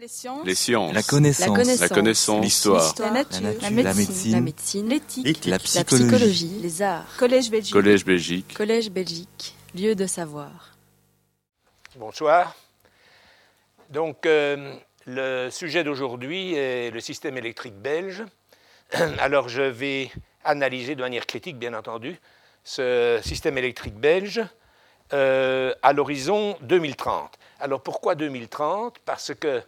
Les sciences. Les sciences. La connaissance. La connaissance. L'histoire. La nature. La La nature. La médecine. médecine. médecine. L'éthique. La La psychologie. psychologie. Les arts. Collège Belgique. Collège Belgique. Collège Belgique. Lieu de savoir. Bonsoir. Donc, euh, le sujet d'aujourd'hui est le système électrique belge. Alors, je vais analyser de manière critique, bien entendu, ce système électrique belge euh, à l'horizon 2030. Alors, pourquoi 2030 Parce que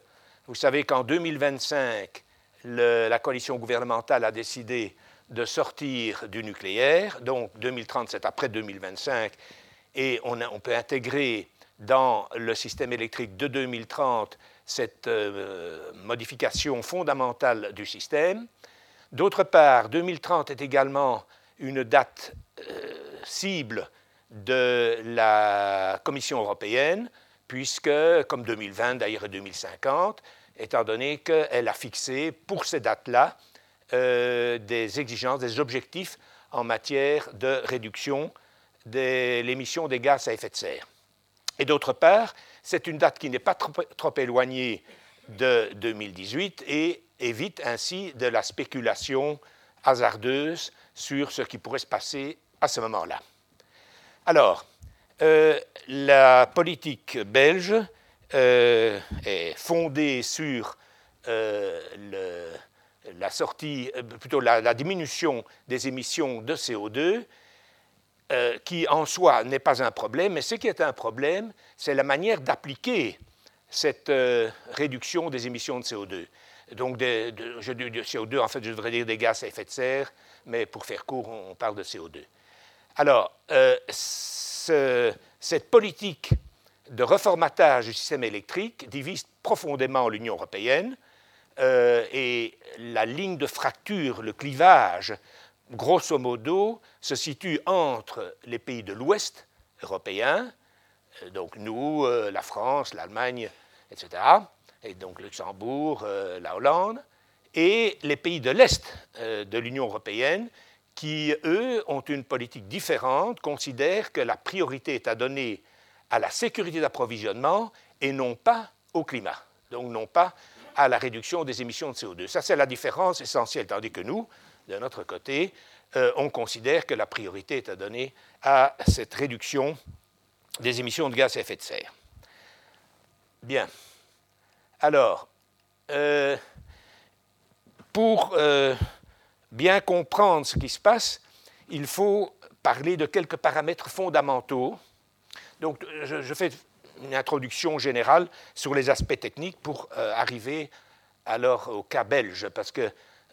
vous savez qu'en 2025, le- la coalition gouvernementale a décidé de sortir du nucléaire. Donc, 2030, c'est après 2025. Et on, on peut intégrer dans le système électrique de 2030 cette euh, modification fondamentale du système. D'autre part, 2030 est également une date euh, cible de la Commission européenne, puisque, comme 2020 d'ailleurs et 2050, étant donné qu'elle a fixé pour ces dates-là euh, des exigences, des objectifs en matière de réduction de l'émission des gaz à effet de serre. Et d'autre part, c'est une date qui n'est pas trop, trop éloignée de 2018 et évite ainsi de la spéculation hasardeuse sur ce qui pourrait se passer à ce moment-là. Alors, euh, la politique belge euh, est fondée sur euh, la sortie, plutôt la, diminution des émissions de CO2 euh, qui en soi n'est pas un problème, mais ce qui est un problème, c'est la manière d'appliquer cette réduction des émissions de CO2. Donc, je dis de CO2, en fait, je devrais dire des gaz à effet de serre, mais pour faire court, on, on parle de CO2. Alors, ce- cette politique de reformatage du système électrique divise profondément l'Union européenne euh, et la ligne de fracture, le clivage, grosso modo, se situe entre les pays de l'Ouest européen, euh, donc nous, euh, la France, l'Allemagne, etc., et donc Luxembourg, la Hollande, et les pays de l'Est de l'Union européenne, qui, eux, ont une politique différente, considèrent que la priorité est à donner à la sécurité d'approvisionnement et non pas au climat, donc non pas à la réduction des émissions de CO2. Ça, c'est la différence essentielle, tandis que nous, de notre côté, euh, on considère que la priorité est à donner à cette réduction des émissions de gaz à effet de serre. Bien. Alors, euh, pour euh, bien comprendre ce qui se passe, il faut parler de quelques paramètres fondamentaux. Donc, je, fais une introduction générale sur les aspects techniques pour euh, arriver alors au cas belge, parce que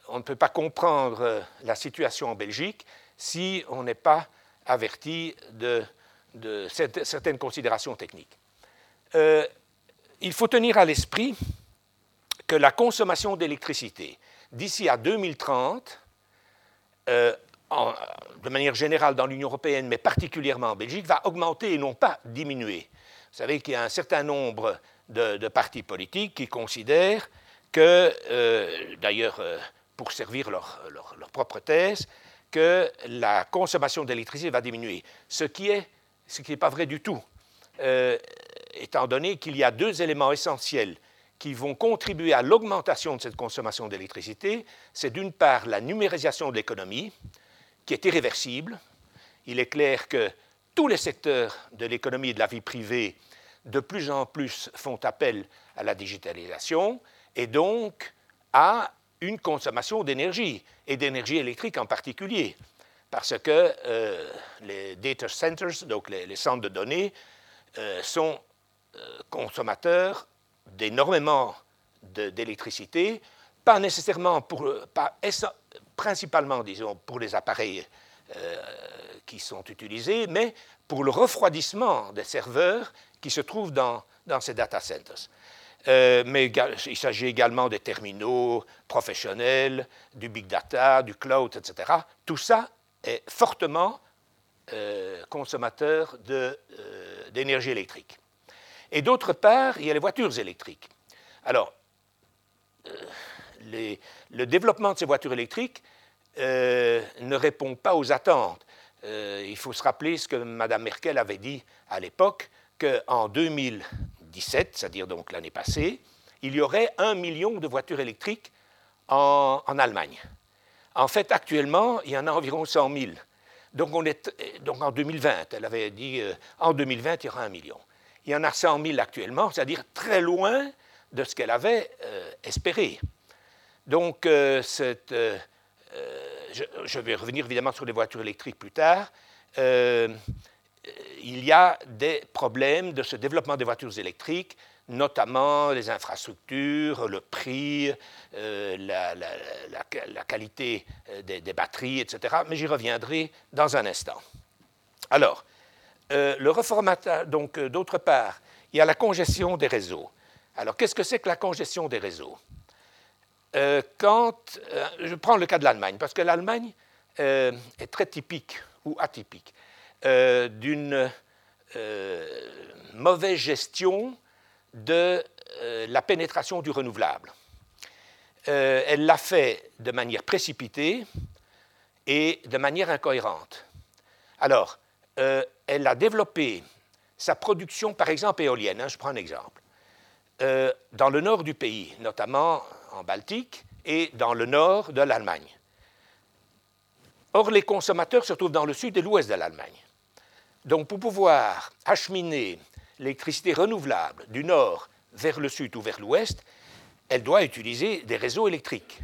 on ne peut pas comprendre euh, la situation en Belgique si on n'est pas averti de, certaines considérations techniques. Euh, il faut tenir à l'esprit que la consommation d'électricité d'ici à 2030, euh, en- de manière générale dans l'Union européenne, mais particulièrement en Belgique, va augmenter et non pas diminuer. Vous savez qu'il y a un certain nombre de, partis politiques qui considèrent que, euh, d'ailleurs, euh, pour servir leur, propre thèse, que la consommation d'électricité va diminuer, ce qui n'est pas vrai du tout, euh, étant donné qu'il y a deux éléments essentiels qui vont contribuer à l'augmentation de cette consommation d'électricité. C'est d'une part la numérisation de l'économie, qui est irréversible. Il est clair que tous les secteurs de l'économie et de la vie privée, de plus en plus, font appel à la digitalisation et donc à une consommation d'énergie, et d'énergie électrique en particulier, parce que euh, les data centers, donc les, centres de données, euh, sont euh, consommateurs d'énormément d'électricité, pas nécessairement pour, pas essen- principalement, disons, pour les appareils euh, qui sont utilisés, mais pour le refroidissement des serveurs qui se trouvent dans, dans ces data centers. Euh, mais il s'agit également des terminaux professionnels, du big data, du cloud, etc. Tout ça est fortement euh, consommateur euh, d'énergie électrique. Et d'autre part, il y a les voitures électriques. Alors, euh, le développement de ces voitures électriques euh, ne répond pas aux attentes. Euh, il faut se rappeler ce que Mme Merkel avait dit à l'époque, qu'en 2017, c'est-à-dire donc l'année passée, il y aurait un million de voitures électriques en, Allemagne. En fait, actuellement, il y en a environ 100 000. Donc, on est, donc en 2020, elle avait dit euh, en 2020, il y aura un million. Il y en a 100 000 actuellement, c'est-à-dire très loin de ce qu'elle avait euh, espéré. Donc, euh, cette, je, vais revenir évidemment sur les voitures électriques plus tard. il y a des problèmes de ce développement des voitures électriques notamment les infrastructures, le prix, euh, la, qualité euh, des, batteries, etc. Mais j'y reviendrai dans un instant. Alors, euh, le reformatage, donc d'autre part, il y a la congestion des réseaux. Alors, qu'est-ce que c'est que la congestion des réseaux? Quand, je prends le cas de l'Allemagne, parce que l'Allemagne est très typique ou atypique d'une mauvaise gestion de euh, la pénétration du renouvelable. Euh, elle l'a fait de manière précipitée et de manière incohérente. Alors, euh, elle a développé sa production, par exemple éolienne, hein, je prends un exemple, dans le nord du pays, notamment en Baltique et dans le nord de l'Allemagne. Or, les consommateurs se trouvent dans le sud et l'ouest de l'Allemagne. Donc, pour pouvoir acheminer l'électricité renouvelable du nord vers le sud ou vers l'ouest, elle doit utiliser des réseaux électriques.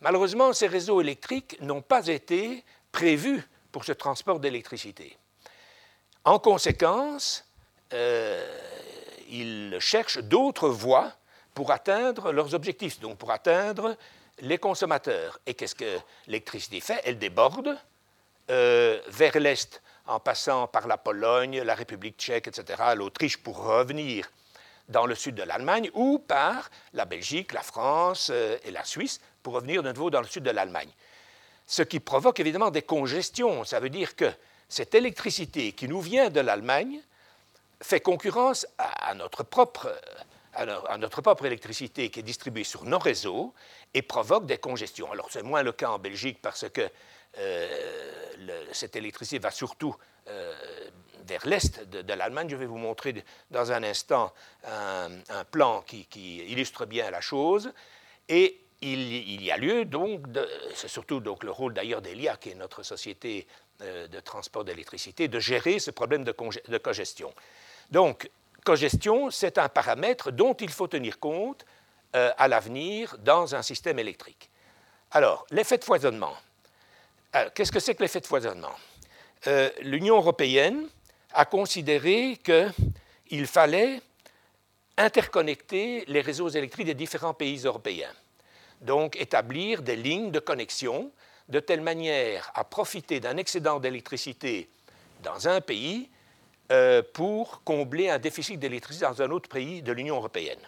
Malheureusement, ces réseaux électriques n'ont pas été prévus pour ce transport d'électricité. En conséquence, euh, ils cherchent d'autres voies pour atteindre leurs objectifs, donc pour atteindre les consommateurs. Et qu'est-ce que l'électricité fait? Elle déborde euh, vers l'est en passant par la Pologne, la République tchèque, etc., l'Autriche pour revenir dans le sud de l'Allemagne, ou par la Belgique, la France euh, et la Suisse pour revenir de nouveau dans le sud de l'Allemagne. Ce qui provoque évidemment des congestions. Ça veut dire que cette électricité qui nous vient de l'Allemagne fait concurrence à notre propre à notre propre électricité qui est distribuée sur nos réseaux et provoque des congestions. Alors c'est moins le cas en Belgique parce que euh, cette électricité va surtout euh, vers l'est de, l'Allemagne. Je vais vous montrer dans un instant un, plan qui, illustre bien la chose. Et il, y a lieu donc, c'est surtout donc le rôle d'ailleurs d'ELIA, qui est notre société euh, de transport d'électricité, de gérer ce problème de, de congestion. Donc, congestion, c'est un paramètre dont il faut tenir compte à l'avenir dans un système électrique. Alors, l'effet de foisonnement. Qu'est-ce que c'est que l'effet de foisonnement? Euh, L'Union européenne a considéré qu'il fallait interconnecter les réseaux électriques des différents pays européens. Donc, établir des lignes de connexion de telle manière à profiter d'un excédent d'électricité dans un pays euh, pour combler un déficit d'électricité dans un autre pays de l'Union européenne.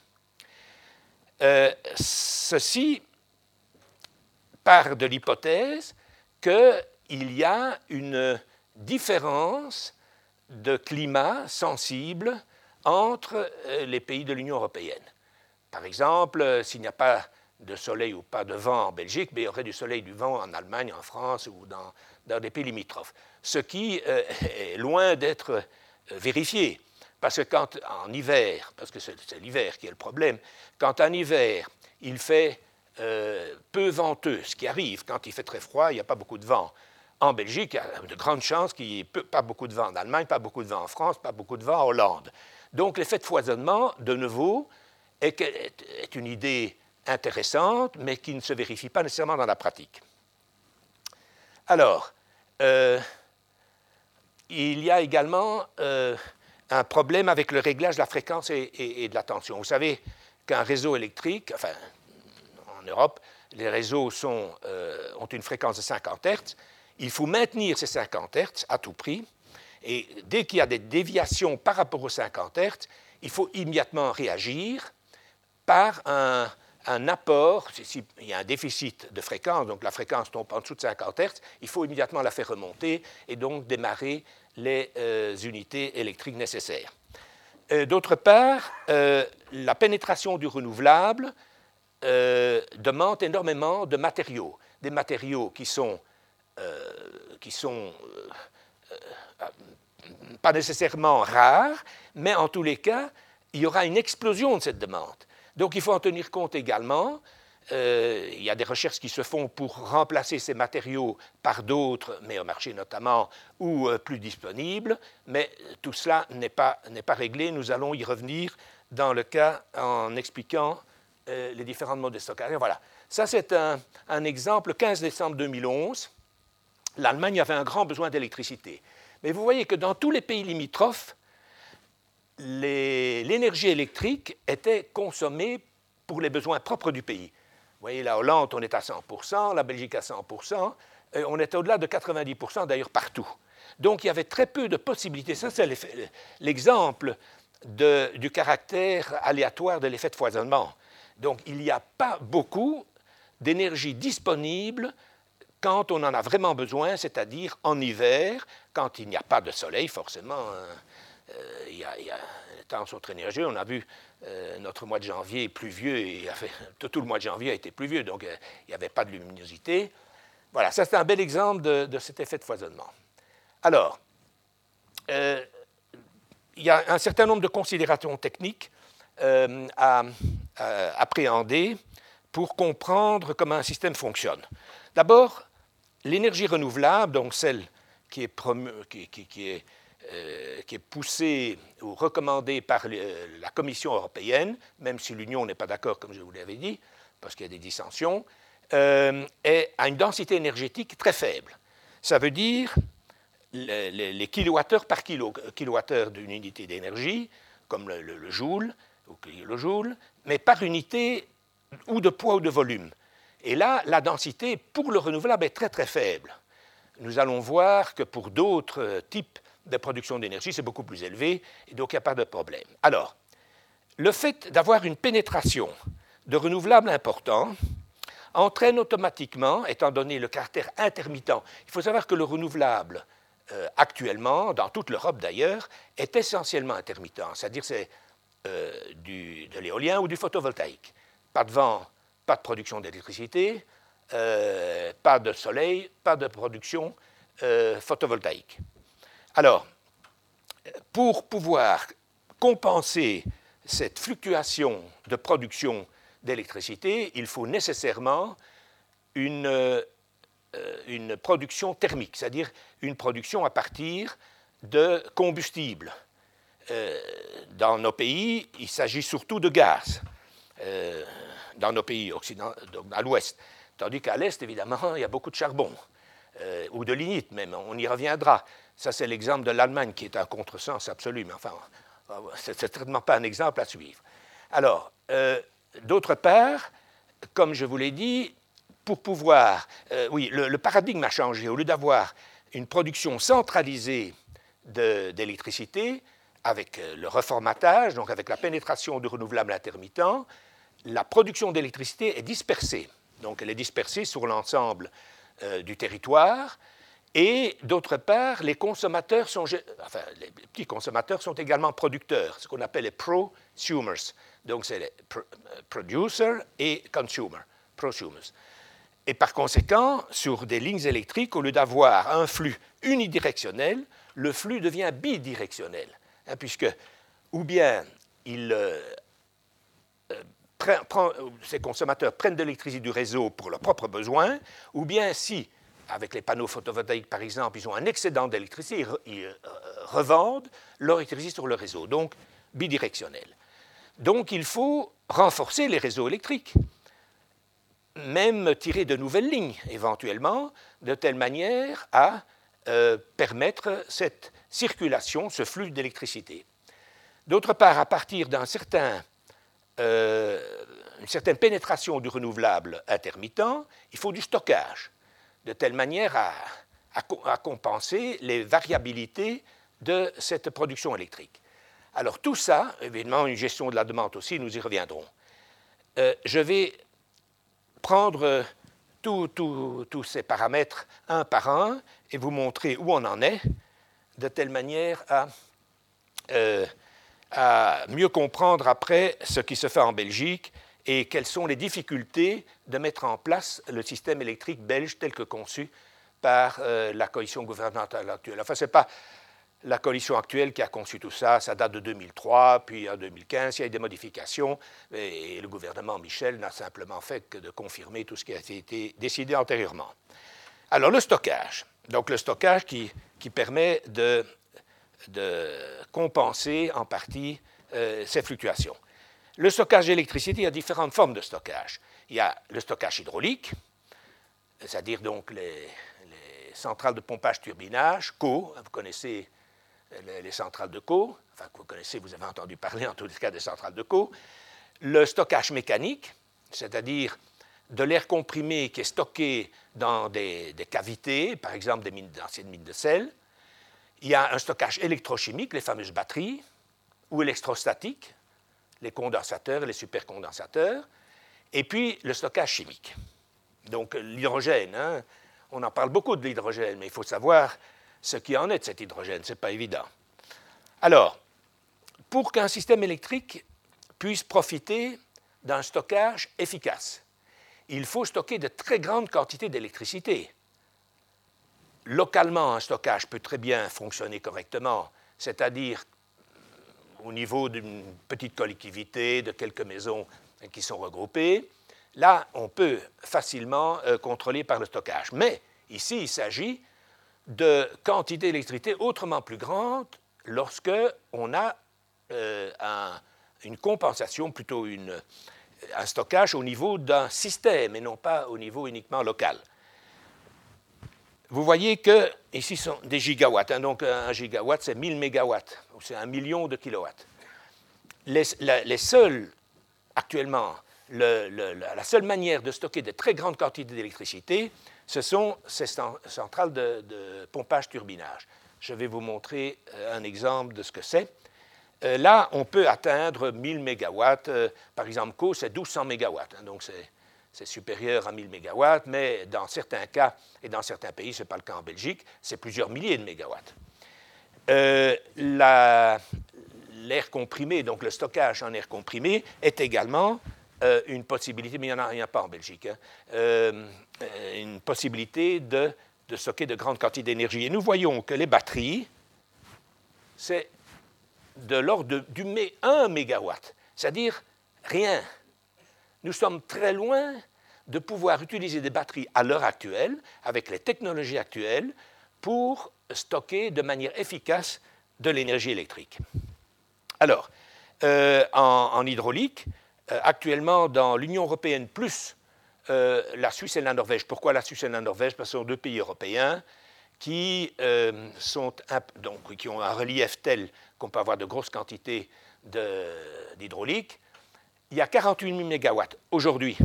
Euh, ceci part de l'hypothèse qu'il y a une différence de climat sensible entre euh, les pays de l'Union européenne. Par exemple, s'il n'y a pas de soleil ou pas de vent en Belgique, mais il y aurait du soleil du vent en Allemagne, en France ou dans, des pays limitrophes. Ce qui euh, est loin d'être vérifié. Parce que quand en hiver, parce que c'est l'hiver qui est le problème, quand en hiver il fait euh, peu venteux, ce qui arrive quand il fait très froid, il n'y a pas beaucoup de vent. En Belgique, il y a de grandes chances qu'il n'y ait pas beaucoup de vent en Allemagne, pas beaucoup de vent en France, pas beaucoup de vent en Hollande. Donc l'effet de foisonnement, de nouveau, est une idée intéressante, mais qui ne se vérifie pas nécessairement dans la pratique. Alors, euh, il y a également euh, un problème avec le réglage de la fréquence et, de la tension. Vous savez qu'un réseau électrique, enfin en Europe, les réseaux euh, ont une fréquence de 50 Hz. Il faut maintenir ces 50 Hz à tout prix. Et dès qu'il y a des déviations par rapport aux 50 Hz, il faut immédiatement réagir par un, apport. S'il y a un déficit de fréquence, donc la fréquence tombe en dessous de 50 Hz, il faut immédiatement la faire remonter et donc démarrer les euh, unités électriques nécessaires. Euh, d'autre part, la pénétration du renouvelable euh, demande énormément de matériaux, des matériaux qui sont, euh, qui sont euh, pas nécessairement rares, mais en tous les cas, il y aura une explosion de cette demande. Donc il faut en tenir compte également. Euh, il y a des recherches qui se font pour remplacer ces matériaux par d'autres, meilleurs marché notamment, ou euh, plus disponibles, mais tout cela n'est pas, réglé. Nous allons y revenir dans le cas en expliquant euh, les différents modes de stockage. Voilà. Ça, c'est un, un, exemple. 15 décembre 2011, l'Allemagne avait un grand besoin d'électricité. Mais vous voyez que dans tous les pays limitrophes, l'énergie électrique était consommée pour les besoins propres du pays. Vous voyez, la Hollande, on est à 100% la Belgique à 100% on est au-delà de 90% d'ailleurs partout. Donc il y avait très peu de possibilités. Ça, c'est l'exemple du caractère aléatoire de l'effet de foisonnement. Donc il n'y a pas beaucoup d'énergie disponible quand on en a vraiment besoin, c'est-à-dire en hiver, quand il n'y a pas de soleil, forcément. Hein. Euh, il, y a, les temps sont très. On a vu euh, notre mois de janvier pluvieux, tout, le mois de janvier a été pluvieux, donc euh, il n'y avait pas de luminosité. Voilà, ça c'est un bel exemple de, cet effet de foisonnement. Alors, il y a un certain nombre de considérations techniques à, appréhender pour comprendre comment un système fonctionne. D'abord, l'énergie renouvelable, donc celle qui est euh, qui est poussé ou recommandé par la Commission européenne, même si l'Union n'est pas d'accord, comme je vous l'avais dit, parce qu'il y a des dissensions, euh, est, a une densité énergétique très faible. Ça veut dire les, kilowattheures par kilo, kilowattheure d'une unité d'énergie, comme le, joule ou le joule, mais par unité ou de poids ou de volume. Et là, la densité pour le renouvelable est très très faible. Nous allons voir que pour d'autres types de production d'énergie, c'est beaucoup plus élevé, et donc il n'y a pas de problème. Alors, le fait d'avoir une pénétration de renouvelables important entraîne automatiquement, étant donné le caractère intermittent, il faut savoir que le renouvelable, euh, actuellement, dans toute l'Europe d'ailleurs, est essentiellement intermittent, c'est-à-dire c'est euh, de l'éolien ou du photovoltaïque. Pas de vent, pas de production d'électricité, euh, pas de soleil, pas de production photovoltaïque. Alors, pour pouvoir compenser cette fluctuation de production d'électricité, il faut nécessairement une, euh, production thermique, c'est-à-dire une production à partir de combustible. Euh, dans nos pays, il s'agit surtout de gaz, euh, dans nos pays occidentaux, à l'ouest. Tandis qu'à l'est, évidemment, il y a beaucoup de charbon, ou de lignite même, on y reviendra. Ça, c'est l'exemple de l'Allemagne qui est un contresens absolu, mais enfin, c'est certainement pas un exemple à suivre. Alors, euh, d'autre part, comme je vous l'ai dit, pour pouvoir. Euh, oui, le, paradigme a changé. Au lieu d'avoir une production centralisée d'électricité, avec euh, le reformatage, donc avec la pénétration du renouvelable intermittent, la production d'électricité est dispersée. Donc, elle est dispersée sur l'ensemble du territoire et d'autre part, les consommateurs sont, enfin, les petits consommateurs sont également producteurs, ce qu'on appelle les prosumers. Donc, c'est les producers et consumers, prosumers. Et par conséquent, sur des lignes électriques, au lieu d'avoir un flux unidirectionnel, le flux devient bidirectionnel, hein, puisque ou bien euh, euh, ces consommateurs prennent de l'électricité du réseau pour leurs propres besoins, ou bien si avec les panneaux photovoltaïques par exemple, ils ont un excédent d'électricité, ils, euh, revendent leur électricité sur le réseau, donc bidirectionnel. Donc il faut renforcer les réseaux électriques, même tirer de nouvelles lignes éventuellement, de telle manière à euh, permettre cette circulation, ce flux d'électricité. D'autre part, à partir d'une certain, euh, certaine pénétration du renouvelable intermittent, il faut du stockage de telle manière à, compenser les variabilités de cette production électrique. Alors tout ça, évidemment, une gestion de la demande aussi, nous y reviendrons. Euh, je vais prendre tous ces paramètres un par un et vous montrer où on en est, de telle manière à, euh, à mieux comprendre après ce qui se fait en Belgique et quelles sont les difficultés de mettre en place le système électrique belge tel que conçu par euh, la coalition gouvernementale actuelle. Enfin, ce n'est pas la coalition actuelle qui a conçu tout ça, ça date de 2003, puis en 2015, il y a eu des modifications, et le gouvernement Michel n'a simplement fait que de confirmer tout ce qui a été décidé antérieurement. Alors le stockage, donc le stockage qui, permet de, compenser en partie euh, ces fluctuations. Le stockage d'électricité, il y a différentes formes de stockage. Il y a le stockage hydraulique, c'est-à-dire donc les, centrales de pompage-turbinage, CO, vous connaissez les, centrales de CO, enfin vous connaissez, vous avez entendu parler en tous les cas des centrales de CO, le stockage mécanique, c'est-à-dire de l'air comprimé qui est stocké dans des, cavités, par exemple des mines, anciennes mines de sel. Il y a un stockage électrochimique, les fameuses batteries, ou électrostatique, les condensateurs les supercondensateurs, et puis le stockage chimique. Donc l'hydrogène, hein, on en parle beaucoup de l'hydrogène, mais il faut savoir ce qui en est de cet hydrogène, ce n'est pas évident. Alors, pour qu'un système électrique puisse profiter d'un stockage efficace, il faut stocker de très grandes quantités d'électricité. Localement, un stockage peut très bien fonctionner correctement, c'est-à-dire au niveau d'une petite collectivité, de quelques maisons qui sont regroupées. Là, on peut facilement euh, contrôler par le stockage. Mais ici, il s'agit de quantités d'électricité autrement plus grandes lorsque on a euh, une compensation, plutôt un stockage au niveau d'un système et non pas au niveau uniquement local. Vous voyez que ici sont des gigawatts. Hein, donc un gigawatt, c'est 1000 mégawatts, c'est un million de kilowatts. Les, seuls, actuellement, la seule manière de stocker de très grandes quantités d'électricité, ce sont ces centrales de, pompage-turbinage. Je vais vous montrer euh, un exemple de ce que c'est. Euh, là, on peut atteindre 1000 mégawatts. Euh, par exemple, Co, c'est 1200 mégawatts. Hein, donc, c'est supérieur à 1000 mégawatts, mais dans certains cas et dans certains pays, ce n'est pas le cas en Belgique, c'est plusieurs milliers de mégawatts. L'air comprimé, donc le stockage en air comprimé, est également euh, une possibilité, mais il n'y en, a pas en Belgique, hein, euh, une possibilité de, stocker de grandes quantités d'énergie. Et nous voyons que les batteries, c'est de l'ordre du 1 mégawatt, c'est-à-dire rien. Nous sommes très loin de pouvoir utiliser des batteries à l'heure actuelle, avec les technologies actuelles, pour stocker de manière efficace de l'énergie électrique. Alors, euh, en, hydraulique, euh, actuellement dans l'Union européenne plus euh, la Suisse et la Norvège. Pourquoi la Suisse et la Norvège? Parce que ce sont deux pays européens qui, ont un relief tel qu'on peut avoir de grosses quantités d'hydraulique. Il y a 48 000 mégawatts aujourd'hui.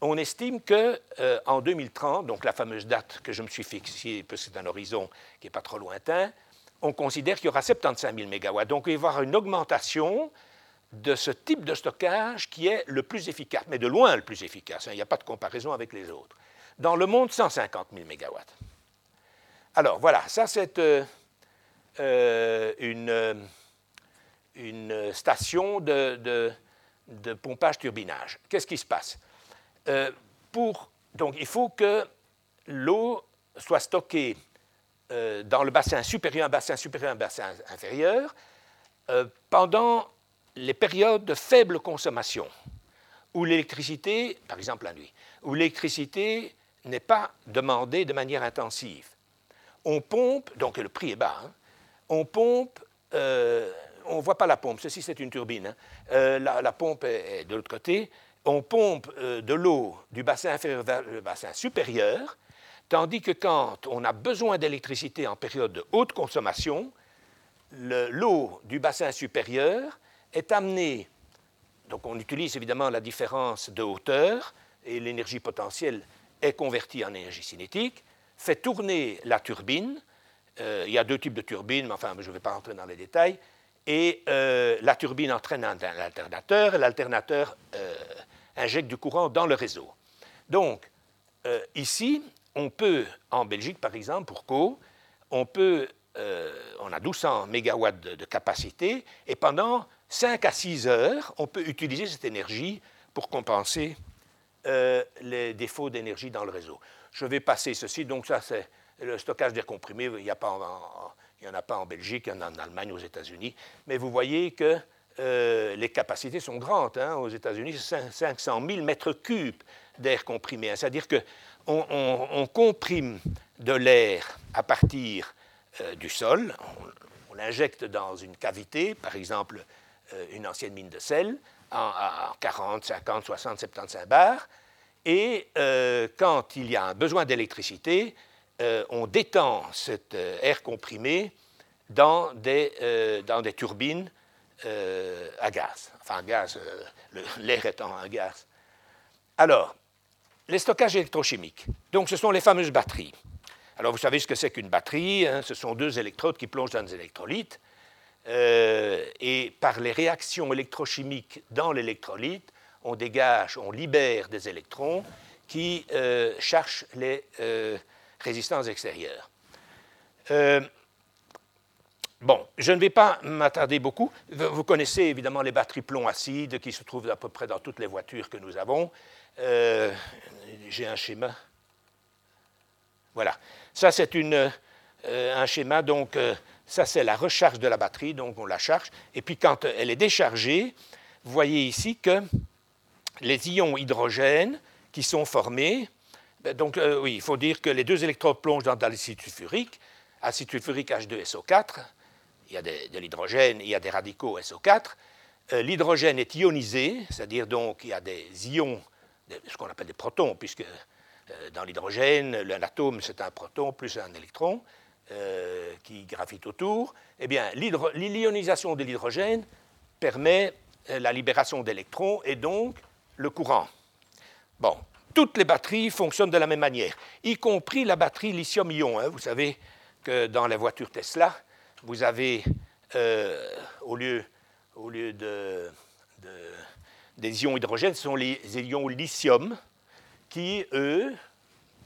On estime qu'en 2030, donc la fameuse date que je me suis fixée, parce que c'est un horizon qui n'est pas trop lointain, on considère qu'il y aura 75 000 mégawatts. Donc il va y avoir une augmentation de ce type de stockage qui est le plus efficace, mais de loin le plus efficace. Hein, il n'y a pas de comparaison avec les autres. Dans le monde, 150 000 mégawatts. Alors voilà, ça c'est euh, euh, une, station de, pompage-turbinage. Qu'est-ce qui se passe euh, pour, Donc il faut que l'eau soit stockée dans le bassin supérieur, un bassin supérieur, un bassin inférieur, pendant les périodes de faible consommation, où l'électricité, par exemple la nuit, où l'électricité n'est pas demandée de manière intensive. On pompe, donc le prix est bas, hein, on pompe, euh, on ne voit pas la pompe, ceci c'est une turbine, hein. euh, la, pompe est, de l'autre côté, on pompe euh, de l'eau du bassin inférieur vers le bassin supérieur, tandis que quand on a besoin d'électricité en période de haute consommation, l'eau du bassin supérieur est amené, donc on utilise évidemment la différence de hauteur, et l'énergie potentielle est convertie en énergie cinétique, fait tourner la turbine. Euh, il y a deux types de turbines, mais enfin, je ne vais pas rentrer dans les détails. Et euh, la turbine entraîne un, alternateur, et l'alternateur euh, injecte du courant dans le réseau. Donc, ici, on peut, en Belgique par exemple, pour Co, on peut, on a 1200 MW de, capacité, et pendant 5 à 6 heures, on peut utiliser cette énergie pour compenser euh, les défauts d'énergie dans le réseau. Je vais passer ceci. Donc ça, c'est le stockage d'air comprimé. Il n'y a, pas Il n'y en a pas en Belgique, il y en a en Allemagne, aux États-Unis. Mais vous voyez que euh, les capacités sont grandes. Hein. Aux États-Unis, c'est 500 000 mètres cubes d'air comprimé. Hein. C'est-à-dire qu'on on, comprime de l'air à partir euh, du sol, on, l'injecte dans une cavité, par exemple euh, une ancienne mine de sel, en, 40, 50, 60, 75 bars, et quand il y a un besoin d'électricité, on détend cet air comprimé dans des, dans des turbines euh, à gaz, enfin gaz, euh, l'air étant un gaz. Alors, les stockages électrochimiques. Donc, ce sont les fameuses batteries. Alors, vous savez ce que c'est qu'une batterie. Hein, ce sont deux électrodes qui plongent dans des électrolytes. Euh, et par les réactions électrochimiques dans l'électrolyte, on dégage, on libère des électrons qui cherchent les résistances extérieures. Bon, je ne vais pas m'attarder beaucoup. Vous connaissez évidemment les batteries plomb-acide qui se trouvent à peu près dans toutes les voitures que nous avons. Euh, j'ai un schéma. Voilà. Ça, c'est euh, un schéma. Donc, euh, ça, c'est la recharge de la batterie. Donc, on la charge. Et puis, quand elle est déchargée, vous voyez ici que les ions hydrogène qui sont formés, ben, donc, oui, il faut dire que les deux électrodes plongent dans, l'acide sulfurique, acide sulfurique H2SO4 il y a de, l'hydrogène, il y a des radicaux SO4. Euh, l'hydrogène est ionisé, c'est-à-dire donc y a des ions, ce qu'on appelle des protons, puisque euh, dans l'hydrogène, l'atome c'est un proton plus un électron euh, qui gravitent autour. Eh bien, l'ionisation de l'hydrogène permet la libération d'électrons et donc le courant. Bon, toutes les batteries fonctionnent de la même manière, y compris la batterie lithium-ion. Hein. Vous savez que dans la voiture Tesla, vous avez, euh, au lieu, de, des ions hydrogène, ce sont les ions lithium qui, eux,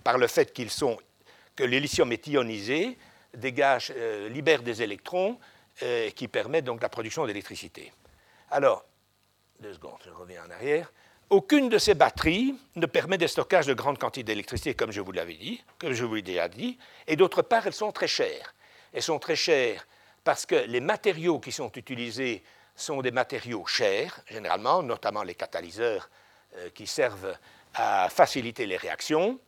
par le fait qu'ils sont, que le lithium est ionisé, dégagent, euh, libèrent des électrons euh, qui permettent donc la production d'électricité. Alors, deux secondes, je reviens en arrière. Aucune de ces batteries ne permet des stockages de grandes quantités d'électricité, comme je vous l'avais dit, comme je vous l'ai déjà dit, et d'autre part, elles sont très chères. Elles sont très chères parce que les matériaux qui sont utilisés sont des matériaux chers, généralement, notamment les catalyseurs euh, qui servent à faciliter les réactions,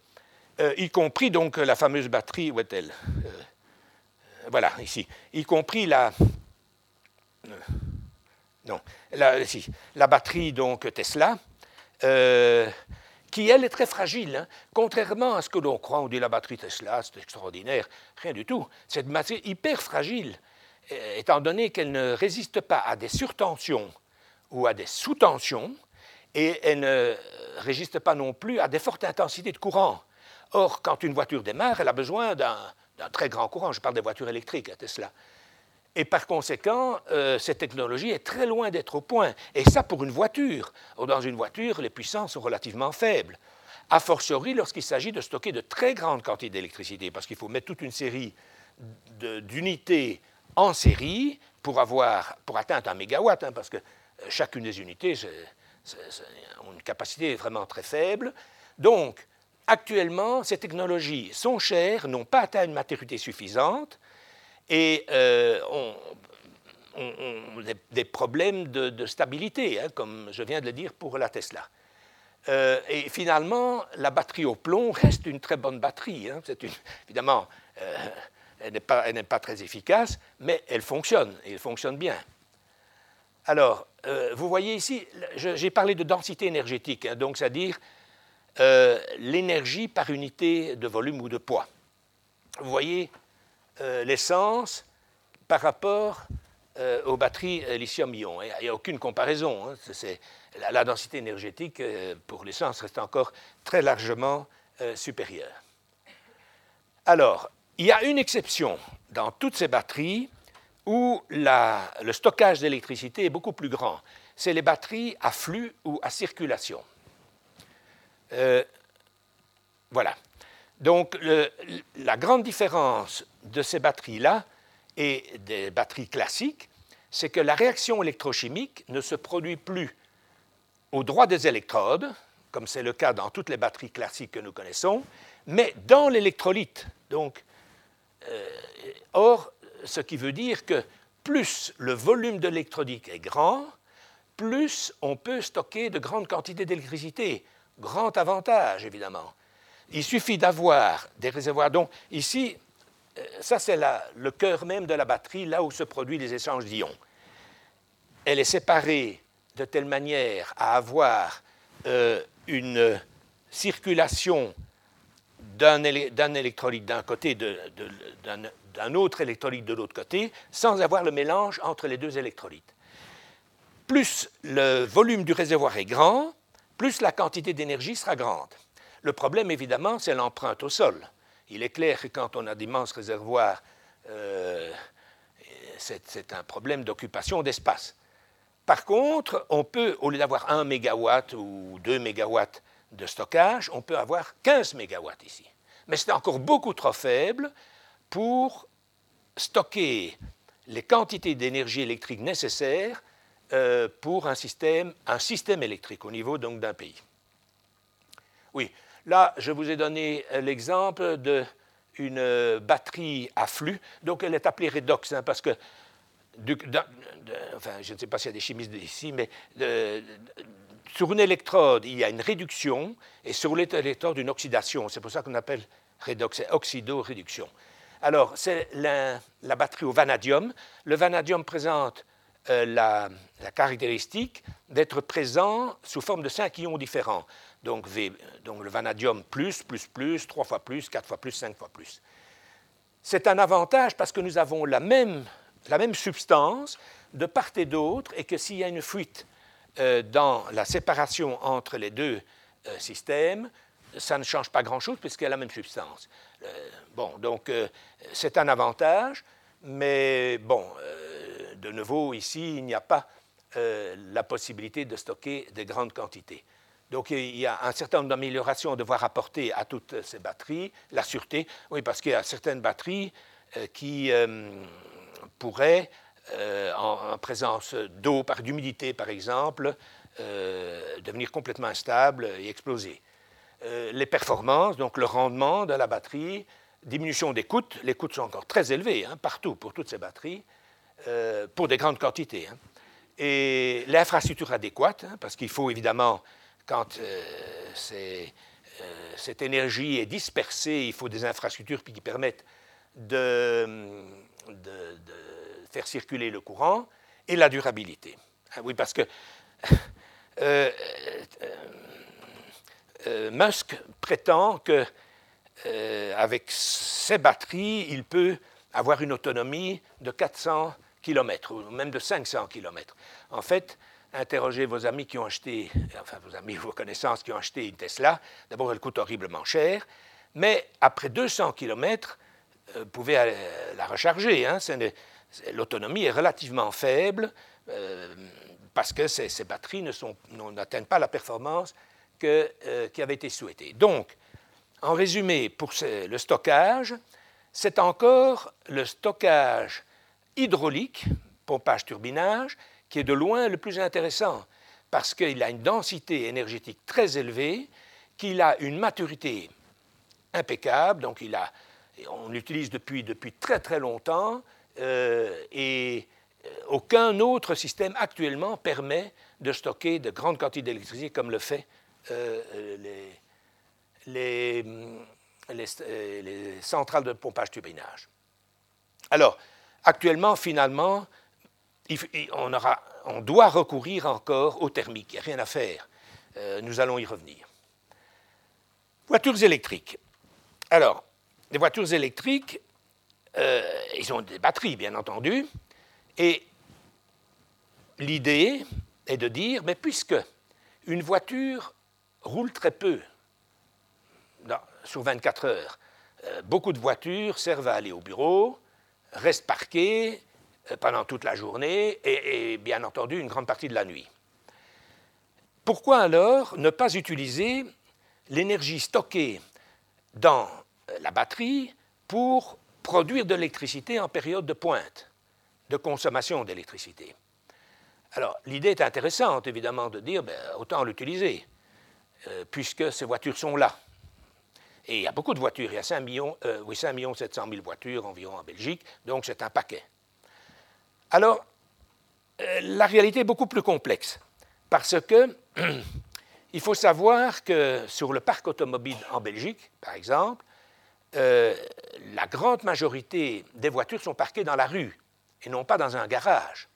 euh, y compris donc la fameuse batterie, où est-elle euh, Voilà, ici, y compris la. non, la, la batterie donc Tesla, qui elle est très fragile. Hein. Contrairement à ce que l'on croit, on dit la batterie Tesla, c'est extraordinaire, rien du tout. Cette matière hyper fragile, euh, étant donné qu'elle ne résiste pas à des surtensions ou à des sous-tensions, et elle ne résiste pas non plus à des fortes intensités de courant. Or, quand une voiture démarre, elle a besoin d'un très grand courant. Je parle des voitures électriques Tesla. Et par conséquent, euh, cette technologie est très loin d'être au point. Et ça pour une voiture. Dans une voiture, les puissances sont relativement faibles. A fortiori lorsqu'il s'agit de stocker de très grandes quantités d'électricité, parce qu'il faut mettre toute une série d'unités en série pour, avoir, pour atteindre un mégawatt, hein, parce que euh, chacune des unités a une capacité vraiment très faible. Donc, actuellement, ces technologies sont chères, n'ont pas atteint une maturité suffisante, et euh, des, problèmes de, stabilité, hein, comme je viens de le dire pour la Tesla. Euh, et finalement, la batterie au plomb reste une très bonne batterie. Hein. Évidemment, euh, elle n'est pas, très efficace, mais elle fonctionne, et elle fonctionne bien. Alors, vous voyez ici, j'ai parlé de densité énergétique, hein, donc c'est-à-dire l'énergie par unité de volume ou de poids. Vous voyez euh, l'essence par rapport euh, aux batteries euh, lithium-ion. Il n'y a aucune comparaison. Hein. la, densité énergétique pour l'essence reste encore très largement supérieure. Alors, il y a une exception dans toutes ces batteries où le stockage d'électricité est beaucoup plus grand. C'est les batteries à flux ou à circulation. voilà. Donc, la grande différence de ces batteries-là et des batteries classiques, c'est que la réaction électrochimique ne se produit plus au droit des électrodes, comme c'est le cas dans toutes les batteries classiques que nous connaissons, mais dans l'électrolyte. Donc, euh, or, ce qui veut dire que plus le volume de l'électronique est grand, plus on peut stocker de grandes quantités d'électricité. Grand avantage, évidemment. Il suffit d'avoir des réservoirs. Donc, ici, euh, ça, c'est le cœur même de la batterie, là où se produisent les échanges d'ions. Elle est séparée de telle manière à avoir euh, une circulation d'un électrolyte d'un côté, d'un autre électrolyte de l'autre côté, sans avoir le mélange entre les deux électrolytes. Plus le volume du réservoir est grand, plus la quantité d'énergie sera grande. Le problème, évidemment, c'est l'empreinte au sol. Il est clair que quand on a d'immenses réservoirs, euh, c'est un problème d'occupation d'espace. Par contre, on peut, au lieu d'avoir 1 mégawatt ou 2 mégawatts de stockage, on peut avoir 15 mégawatts ici. Mais c'est encore beaucoup trop faible pour stocker les quantités d'énergie électrique nécessaires euh, pour un système, un électrique au niveau d'un pays. Oui, là, je vous ai donné l'exemple d'une batterie à flux. Donc, elle est appelée redox hein, parce que enfin, je ne sais pas s'il y a des chimistes ici, mais sur une électrode, il y a une réduction, et sur l'autre électrode, une oxydation. C'est pour ça qu'on appelle redox, oxydoréduction. Alors, c'est la, batterie au vanadium. Le vanadium présente euh, la, caractéristique d'être présent sous forme de cinq ions différents. Donc, le vanadium plus, plus, plus, trois fois plus, quatre fois plus, cinq fois plus. C'est un avantage parce que nous avons la même la même substance de part et d'autre et que s'il y a une fuite euh, dans la séparation entre les deux euh, systèmes, ça ne change pas grand-chose puisqu'il y a la même substance. Euh, bon, donc c'est un avantage, mais bon, de nouveau, ici, il n'y a pas la possibilité de stocker de grandes quantités. Donc il y a un certain nombre d'améliorations à devoir apporter à toutes ces batteries. La sûreté, oui, parce qu'il y a certaines batteries qui pourrait, euh, en, présence d'eau, par d'humidité par exemple, euh, devenir complètement instable et exploser. Euh, les performances, donc le rendement de la batterie, diminution des coûts, les coûts sont encore très élevés hein, partout pour toutes ces batteries, pour des grandes quantités. Hein. Et l'infrastructure adéquate, hein, parce qu'il faut évidemment, quand cette énergie est dispersée, il faut des infrastructures qui permettent de, faire circuler le courant et la durabilité. Ah oui, parce que euh, euh, euh, Musk prétend que avec ses batteries, il peut avoir une autonomie de 400 km ou même de 500 km. En fait, interrogez vos amis qui ont acheté, enfin vos amis, vos connaissances qui ont acheté une Tesla. D'abord, elle coûte horriblement cher, mais après 200 km, vous pouvez la recharger. Hein, l'autonomie est relativement faible euh, parce que ces, batteries n'atteignent pas la performance euh, qui avait été souhaitée. Donc, en résumé, pour le stockage, c'est encore le stockage hydraulique, pompage-turbinage, qui est de loin le plus intéressant parce qu'il a une densité énergétique très élevée, qu'il a une maturité impeccable, donc il a, on l'utilise depuis, depuis très très longtemps, euh, et euh, aucun autre système actuellement permet de stocker de grandes quantités d'électricité comme le fait euh, les, les, centrales de pompage-turbinage. Alors, actuellement, finalement, on, doit recourir encore au thermique. Il n'y a rien à faire. nous allons y revenir. Voitures électriques. Alors, les voitures électriques, euh, ils ont des batteries, bien entendu. Et l'idée est de dire, mais puisque une voiture roule très peu sur 24 heures, euh, beaucoup de voitures servent à aller au bureau, restent parquées euh, pendant toute la journée et, bien entendu une grande partie de la nuit. Pourquoi alors ne pas utiliser l'énergie stockée dans la batterie pour produire de l'électricité en période de pointe, de consommation d'électricité? Alors, l'idée est intéressante, évidemment, de dire, ben, autant l'utiliser, euh, puisque ces voitures sont là. Et il y a beaucoup de voitures, il y a 5 millions, oui, 5 700 000 voitures environ en Belgique, donc c'est un paquet. Alors, la réalité est beaucoup plus complexe, parce que il faut savoir que sur le parc automobile en Belgique, par exemple, la grande majorité des voitures sont parquées dans la rue et non pas dans un garage.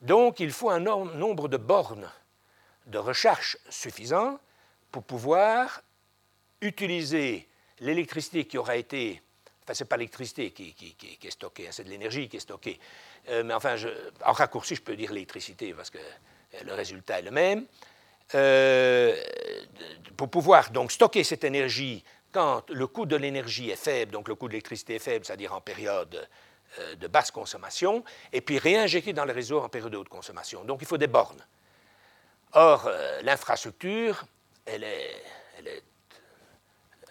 Donc, il faut un nombre de bornes de recharge suffisant pour pouvoir utiliser l'électricité qui aura été. Enfin, ce n'est pas l'électricité qui, est stockée, hein, c'est de l'énergie qui est stockée. Euh, mais enfin, en raccourci, je peux dire l'électricité parce que le résultat est le même. Euh, pour pouvoir donc stocker cette énergie quand le coût de l'énergie est faible, donc le coût de l'électricité est faible, c'est-à-dire en période euh, de basse consommation, et puis réinjecter dans le réseau en période de haute consommation. Donc il faut des bornes. Or, euh, l'infrastructure, elle n'est est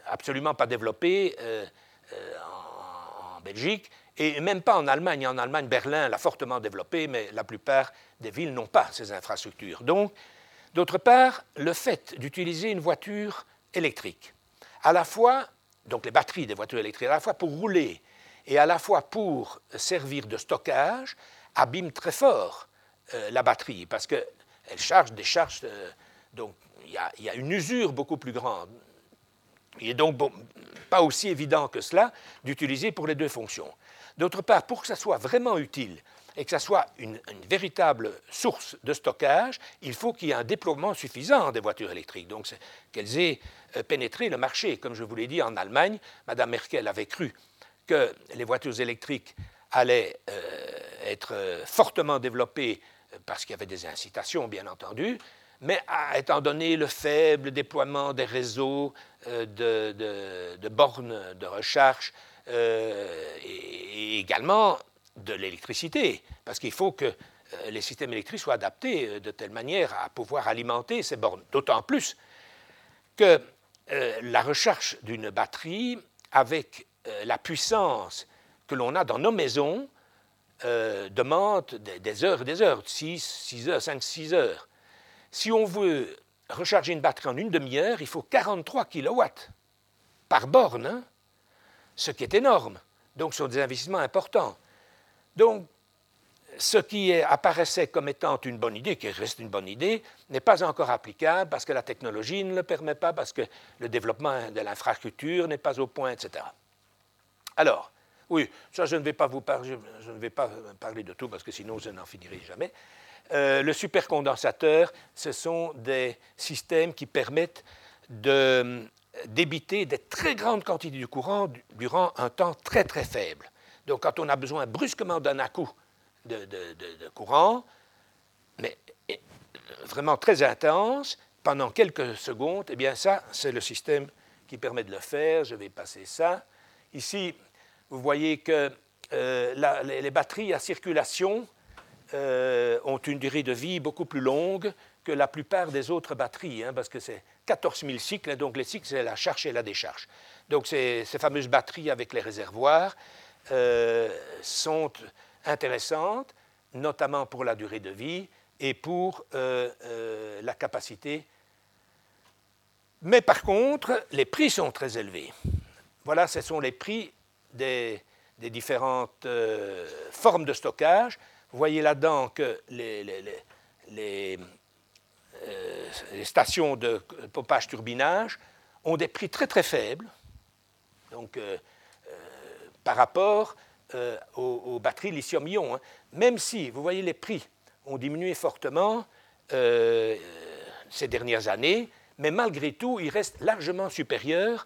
absolument pas développée euh, en, en, Belgique, et même pas en Allemagne. En Allemagne, Berlin l'a fortement développée, mais la plupart des villes n'ont pas ces infrastructures. Donc, d'autre part, le fait d'utiliser une voiture électrique, à la fois, donc les batteries des voitures électriques, à la fois pour rouler et à la fois pour servir de stockage, abîme très fort euh, la batterie parce qu'elle charge, décharge. Euh, donc il y, a, une usure beaucoup plus grande. Il n'est donc pas aussi évident que cela d'utiliser pour les deux fonctions. D'autre part, pour que ça soit vraiment utile et que ça soit une, véritable source de stockage, il faut qu'il y ait un déploiement suffisant des voitures électriques. Donc qu'elles aient euh, pénétré le marché. Comme je vous l'ai dit, en Allemagne, Mme Merkel avait cru que les voitures électriques allaient euh, être euh, fortement développées parce qu'il y avait des incitations, bien entendu, mais étant donné le faible déploiement des réseaux de, bornes de recharge et, également de l'électricité, parce qu'il faut que les systèmes électriques soient adaptés de telle manière à pouvoir alimenter ces bornes, d'autant plus que la recherche d'une batterie avec euh, la puissance que l'on a dans nos maisons euh, demande des, heures et des heures, 6, 6 heures, 5, 6 heures. Si on veut recharger une batterie en une demi-heure, il faut 43 kW par borne, hein, ce qui est énorme. Donc, ce sont des investissements importants. Donc, ce qui apparaissait comme étant une bonne idée, qui reste une bonne idée, n'est pas encore applicable parce que la technologie ne le permet pas, parce que le développement de l'infrastructure n'est pas au point, etc. Alors, oui, ça je ne vais pas vous pas parler de tout parce que sinon je n'en finirai jamais. Euh, le supercondensateur, ce sont des systèmes qui permettent de débiter des très grandes quantités de courant durant un temps très très faible. Donc quand on a besoin brusquement d'un à-coup de, courant, mais vraiment très intense, pendant quelques secondes, eh bien ça, c'est le système qui permet de le faire. Je vais passer ça. Ici, vous voyez que euh, les, batteries à circulation euh, ont une durée de vie beaucoup plus longue que la plupart des autres batteries, hein, parce que c'est 14 000 cycles, donc les cycles, c'est la charge et la décharge. Donc ces, fameuses batteries avec les réservoirs euh, sont intéressantes, notamment pour la durée de vie et pour la capacité. Mais par contre, les prix sont très élevés. Voilà, ce sont les prix des, différentes euh, formes de stockage. Voyez là-dedans que les, euh, stations de pompage-turbinage ont des prix très très faibles, donc euh, par rapport aux, batteries lithium-ion. Hein. Même si, vous voyez, les prix ont diminué fortement ces dernières années, mais malgré tout, ils restent largement supérieurs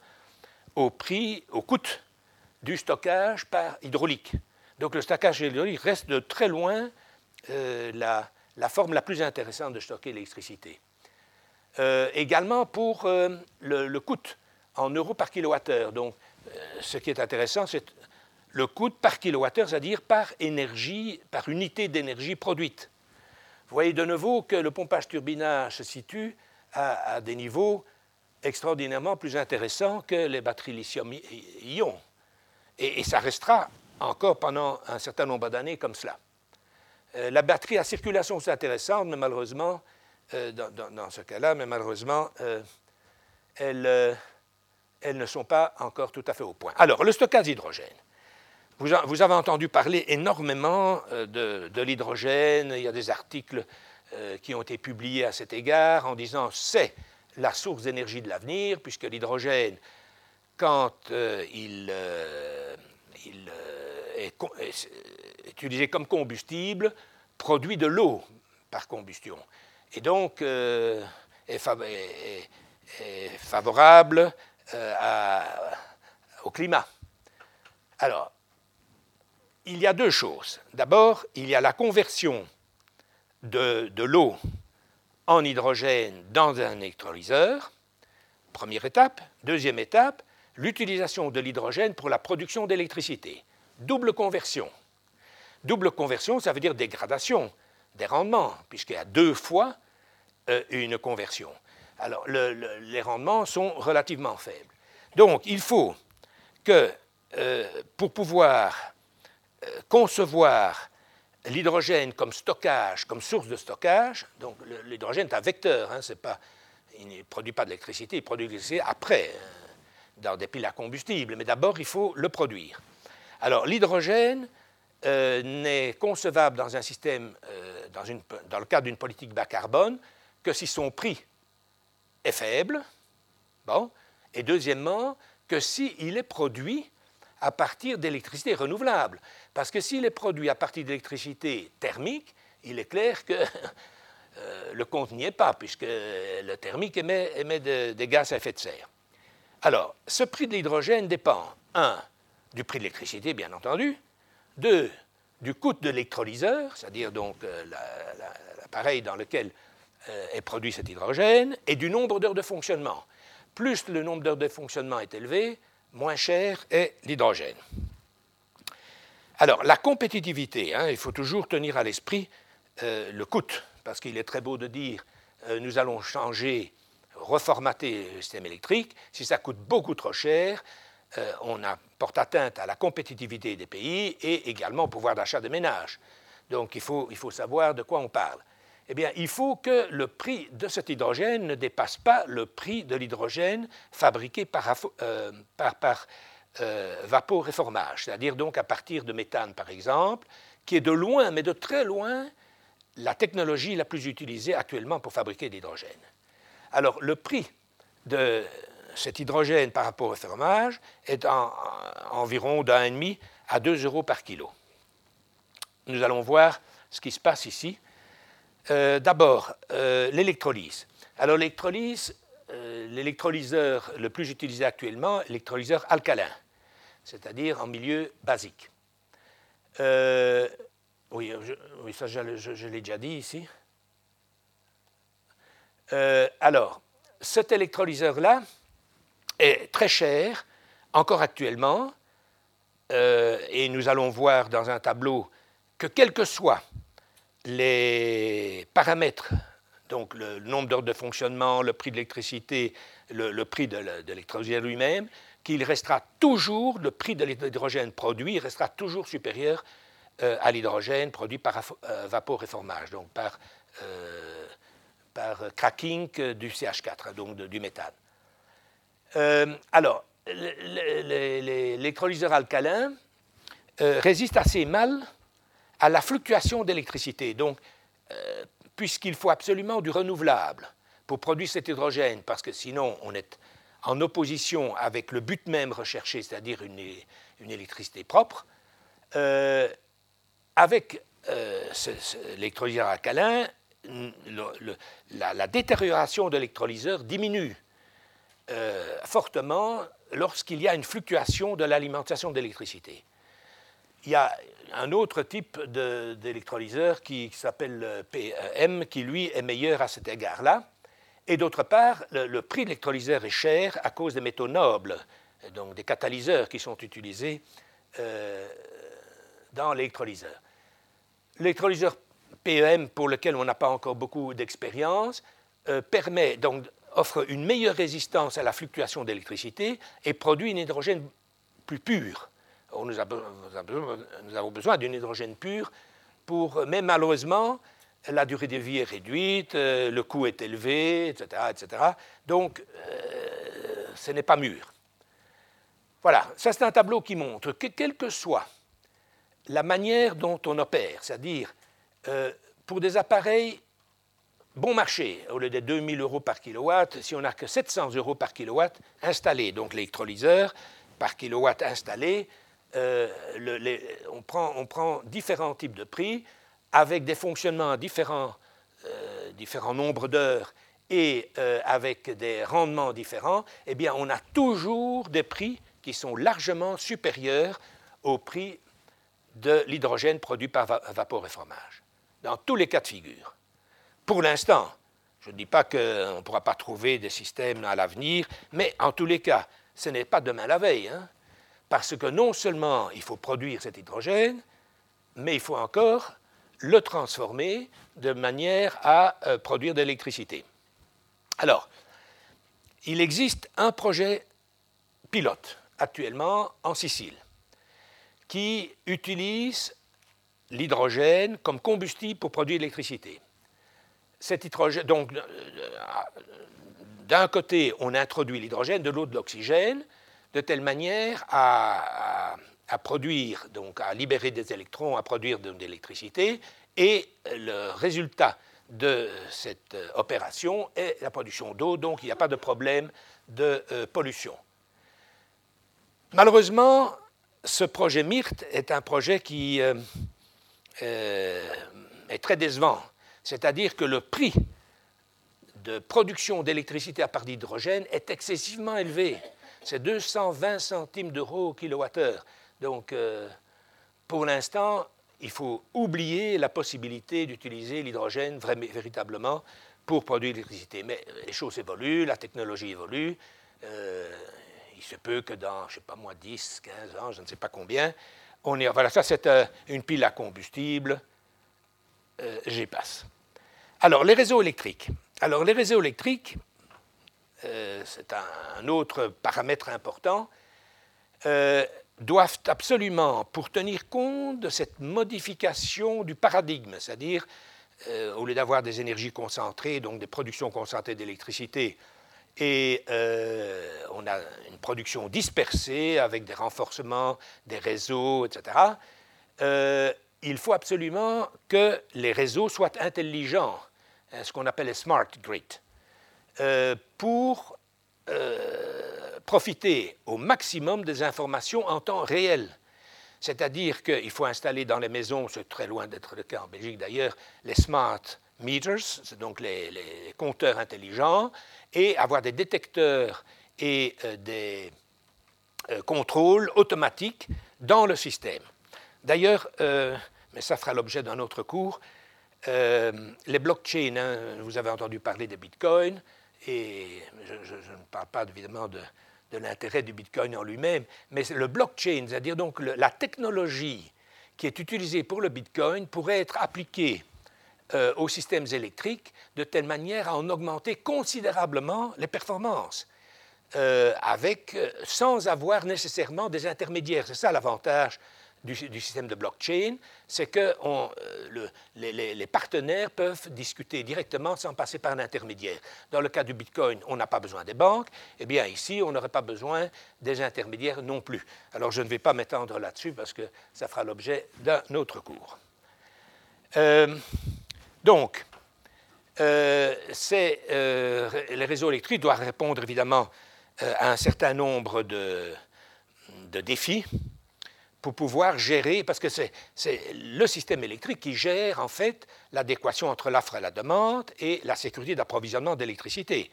au prix, au coût du stockage par hydraulique. Donc le stockage hydraulique reste de très loin euh, la, forme la plus intéressante de stocker l'électricité. Euh, également pour euh, le, coût en euros par kilowattheure. Donc ce qui est intéressant, c'est le coût par kilowattheure, c'est-à-dire par énergie, par unité d'énergie produite. Vous voyez de nouveau que le pompage-turbinage se situe à, des niveaux extraordinairement plus intéressants que les batteries lithium-ion. Et, ça restera encore pendant un certain nombre d'années comme cela. Euh, la batterie à circulation, c'est intéressant, mais malheureusement, euh, dans, ce cas-là, mais malheureusement, euh, elle, elles ne sont pas encore tout à fait au point. Alors, le stockage d'hydrogène. Vous, avez entendu parler énormément euh, de, l'hydrogène. Il y a des articles qui ont été publiés à cet égard en disant c'est la source d'énergie de l'avenir, puisque l'hydrogène, quand euh, il, est, utilisé comme combustible, produit de l'eau par combustion. Et donc est, favorable au climat. Alors, il y a deux choses. D'abord, il y a la conversion de, l'eau en hydrogène dans un électrolyseur, première étape. Deuxième étape, l'utilisation de l'hydrogène pour la production d'électricité. Double conversion. Double conversion, ça veut dire dégradation des rendements, puisqu'il y a deux fois euh, une conversion. Alors, les rendements sont relativement faibles. Donc, il faut que, euh, pour pouvoir euh, concevoir l'hydrogène comme stockage, comme source de stockage, donc l'hydrogène est un vecteur, hein, pas, il ne produit pas d'électricité, il produit de l'électricité après, dans des piles à combustible, mais d'abord il faut le produire. Alors l'hydrogène euh, n'est concevable dans un système, dans, dans, le cadre d'une politique bas carbone, que si son prix est faible, bon, et deuxièmement, que s'il est produit à partir d'électricité renouvelable. Parce que s'il est produit à partir d'électricité thermique, il est clair que euh, le compte n'y est pas, puisque le thermique émet, des gaz à effet de serre. Alors, ce prix de l'hydrogène dépend, un, du prix de l'électricité, bien entendu, deux, du coût de l'électrolyseur, c'est-à-dire donc euh, l'appareil dans lequel euh, est produit cet hydrogène, et du nombre d'heures de fonctionnement. Plus le nombre d'heures de fonctionnement est élevé, moins cher est l'hydrogène. Alors, la compétitivité, hein, il faut toujours tenir à l'esprit euh, le coût, parce qu'il est très beau de dire nous allons changer, reformater le système électrique. Si ça coûte beaucoup trop cher, euh, on porte atteinte à la compétitivité des pays et également au pouvoir d'achat des ménages. Donc, il faut, il faut savoir de quoi on parle. Eh bien, il faut que le prix de cet hydrogène ne dépasse pas le prix de l'hydrogène fabriqué par, euh, par, euh, vaporéformage, c'est-à-dire donc à partir de méthane, par exemple, qui est de loin, mais de très loin, la technologie la plus utilisée actuellement pour fabriquer de l'hydrogène. Alors, le prix de cet hydrogène par rapport au formage est en, environ d'un demi à 2 euros par kilo. Nous allons voir ce qui se passe ici. Euh, d'abord, euh, l'électrolyse. Alors l'électrolyse, euh, l'électrolyseur le plus utilisé actuellement, l'électrolyseur alcalin, c'est-à-dire en milieu basique. oui, ça je, l'ai déjà dit ici. alors, cet électrolyseur-là est très cher, encore actuellement, et nous allons voir dans un tableau que quel que soit les paramètres, donc le nombre d'heures de fonctionnement, le prix de l'électricité, le, prix de l'électrogène lui-même, qu'il restera toujours, le prix de l'hydrogène produit restera toujours supérieur euh, à l'hydrogène produit par euh, vaporéformage, donc par, euh, par cracking du CH4, donc du méthane. Alors, l'électrolyseur alcalin résiste assez mal à la fluctuation d'électricité. Donc, euh, puisqu'il faut absolument du renouvelable pour produire cet hydrogène, parce que sinon on est en opposition avec le but même recherché, c'est-à-dire une, électricité propre, euh, avec euh, l'électrolyseur alcalin, la, détérioration de l'électrolyseur diminue euh, fortement lorsqu'il y a une fluctuation de l'alimentation d'électricité. Il y a un autre type d'électrolyseur qui, s'appelle PM, qui lui est meilleur à cet égard-là. Et d'autre part, le, prix de l'électrolyseur est cher à cause des métaux nobles, donc des catalyseurs qui sont utilisés euh, dans l'électrolyseur. L'électrolyseur PEM, pour lequel on n'a pas encore beaucoup d'expérience, euh, permet donc offre une meilleure résistance à la fluctuation d'électricité et produit un hydrogène plus pur nous, avons besoin d'un hydrogène pur pour, mais malheureusement, la durée de vie est réduite, euh, le coût est élevé, etc. etc. donc, euh, ce n'est pas mûr. Voilà, ça c'est un tableau qui montre que quelle que soit la manière dont on opère, c'est-à-dire euh, pour des appareils bon marché, au lieu de 2000 euros par kilowatt, si on n'a que 700 euros par kilowatt installé, donc l'électrolyseur par kilowatt installé, euh, on, prend, différents types de prix avec des fonctionnements différents, euh, différents nombres d'heures et euh, avec des rendements différents, eh bien, on a toujours des prix qui sont largement supérieurs au prix de l'hydrogène produit par vapeur et fromage, dans tous les cas de figure. Pour l'instant, je ne dis pas qu'on ne pourra pas trouver des systèmes à l'avenir, mais en tous les cas, ce n'est pas demain la veille, hein, parce que non seulement il faut produire cet hydrogène, mais il faut encore le transformer de manière à euh, produire de l'électricité. Alors, il existe un projet pilote actuellement en Sicile qui utilise l'hydrogène comme combustible pour produire l'électricité cet hydrogène, donc euh, d'un côté, on introduit l'hydrogène, de l'autre l'oxygène, de telle manière à, produire, donc à libérer des électrons, à produire de, l'électricité, et le résultat de cette euh, opération est la production d'eau, donc il n'y a pas de problème de euh, pollution. Malheureusement, ce projet MIRT est un projet qui est très décevant c'est-à-dire que le prix de production d'électricité à partir d'hydrogène est excessivement élevé. C'est 220 centimes d'euros au kilowattheure. Donc, euh, pour l'instant, il faut oublier la possibilité d'utiliser l'hydrogène véritablement pour produire l'électricité. Mais les choses évoluent, la technologie évolue. Euh, il se peut que dans, je ne sais pas moi, 10, 15 ans, je ne sais pas combien, on est. Voilà, ça c'est euh, une pile à combustible. J'y passe. Alors, les réseaux électriques. Alors, les réseaux électriques, euh, c'est un, autre paramètre important, euh, doivent absolument, pour tenir compte de cette modification du paradigme, c'est-à-dire, euh, au lieu d'avoir des énergies concentrées, donc des productions concentrées d'électricité, et on a une production dispersée avec des renforcements des réseaux, etc., il faut absolument que les réseaux soient intelligents, hein, ce qu'on appelle les smart grid, euh, pour euh, profiter au maximum des informations en temps réel. C'est-à-dire qu'il faut installer dans les maisons, c'est très loin d'être le cas en Belgique d'ailleurs, les smart meters, donc les, compteurs intelligents, et avoir des détecteurs et euh, des contrôles automatiques dans le système. D'ailleurs, mais ça fera l'objet d'un autre cours. Euh, les blockchains, hein, vous avez entendu parler des bitcoins, et je, ne parle pas évidemment de, l'intérêt du bitcoin en lui-même, mais le blockchain, c'est-à-dire donc la technologie qui est utilisée pour le bitcoin pourrait être appliquée euh, aux systèmes électriques de telle manière à en augmenter considérablement les performances. Euh, avec, sans avoir nécessairement des intermédiaires. C'est ça l'avantage du, système de blockchain, c'est que euh, les, partenaires peuvent discuter directement sans passer par un intermédiaire. Dans le cas du Bitcoin, on n'a pas besoin des banques. Eh bien, ici, on n'aurait pas besoin des intermédiaires non plus. Alors, je ne vais pas m'étendre là-dessus parce que ça fera l'objet d'un autre cours. Euh, donc, euh, les réseaux électriques doivent répondre évidemment à un certain nombre de défis pour pouvoir gérer, parce que c'est le système électrique qui gère en fait l'adéquation entre l'offre et la demande et la sécurité d'approvisionnement d'électricité.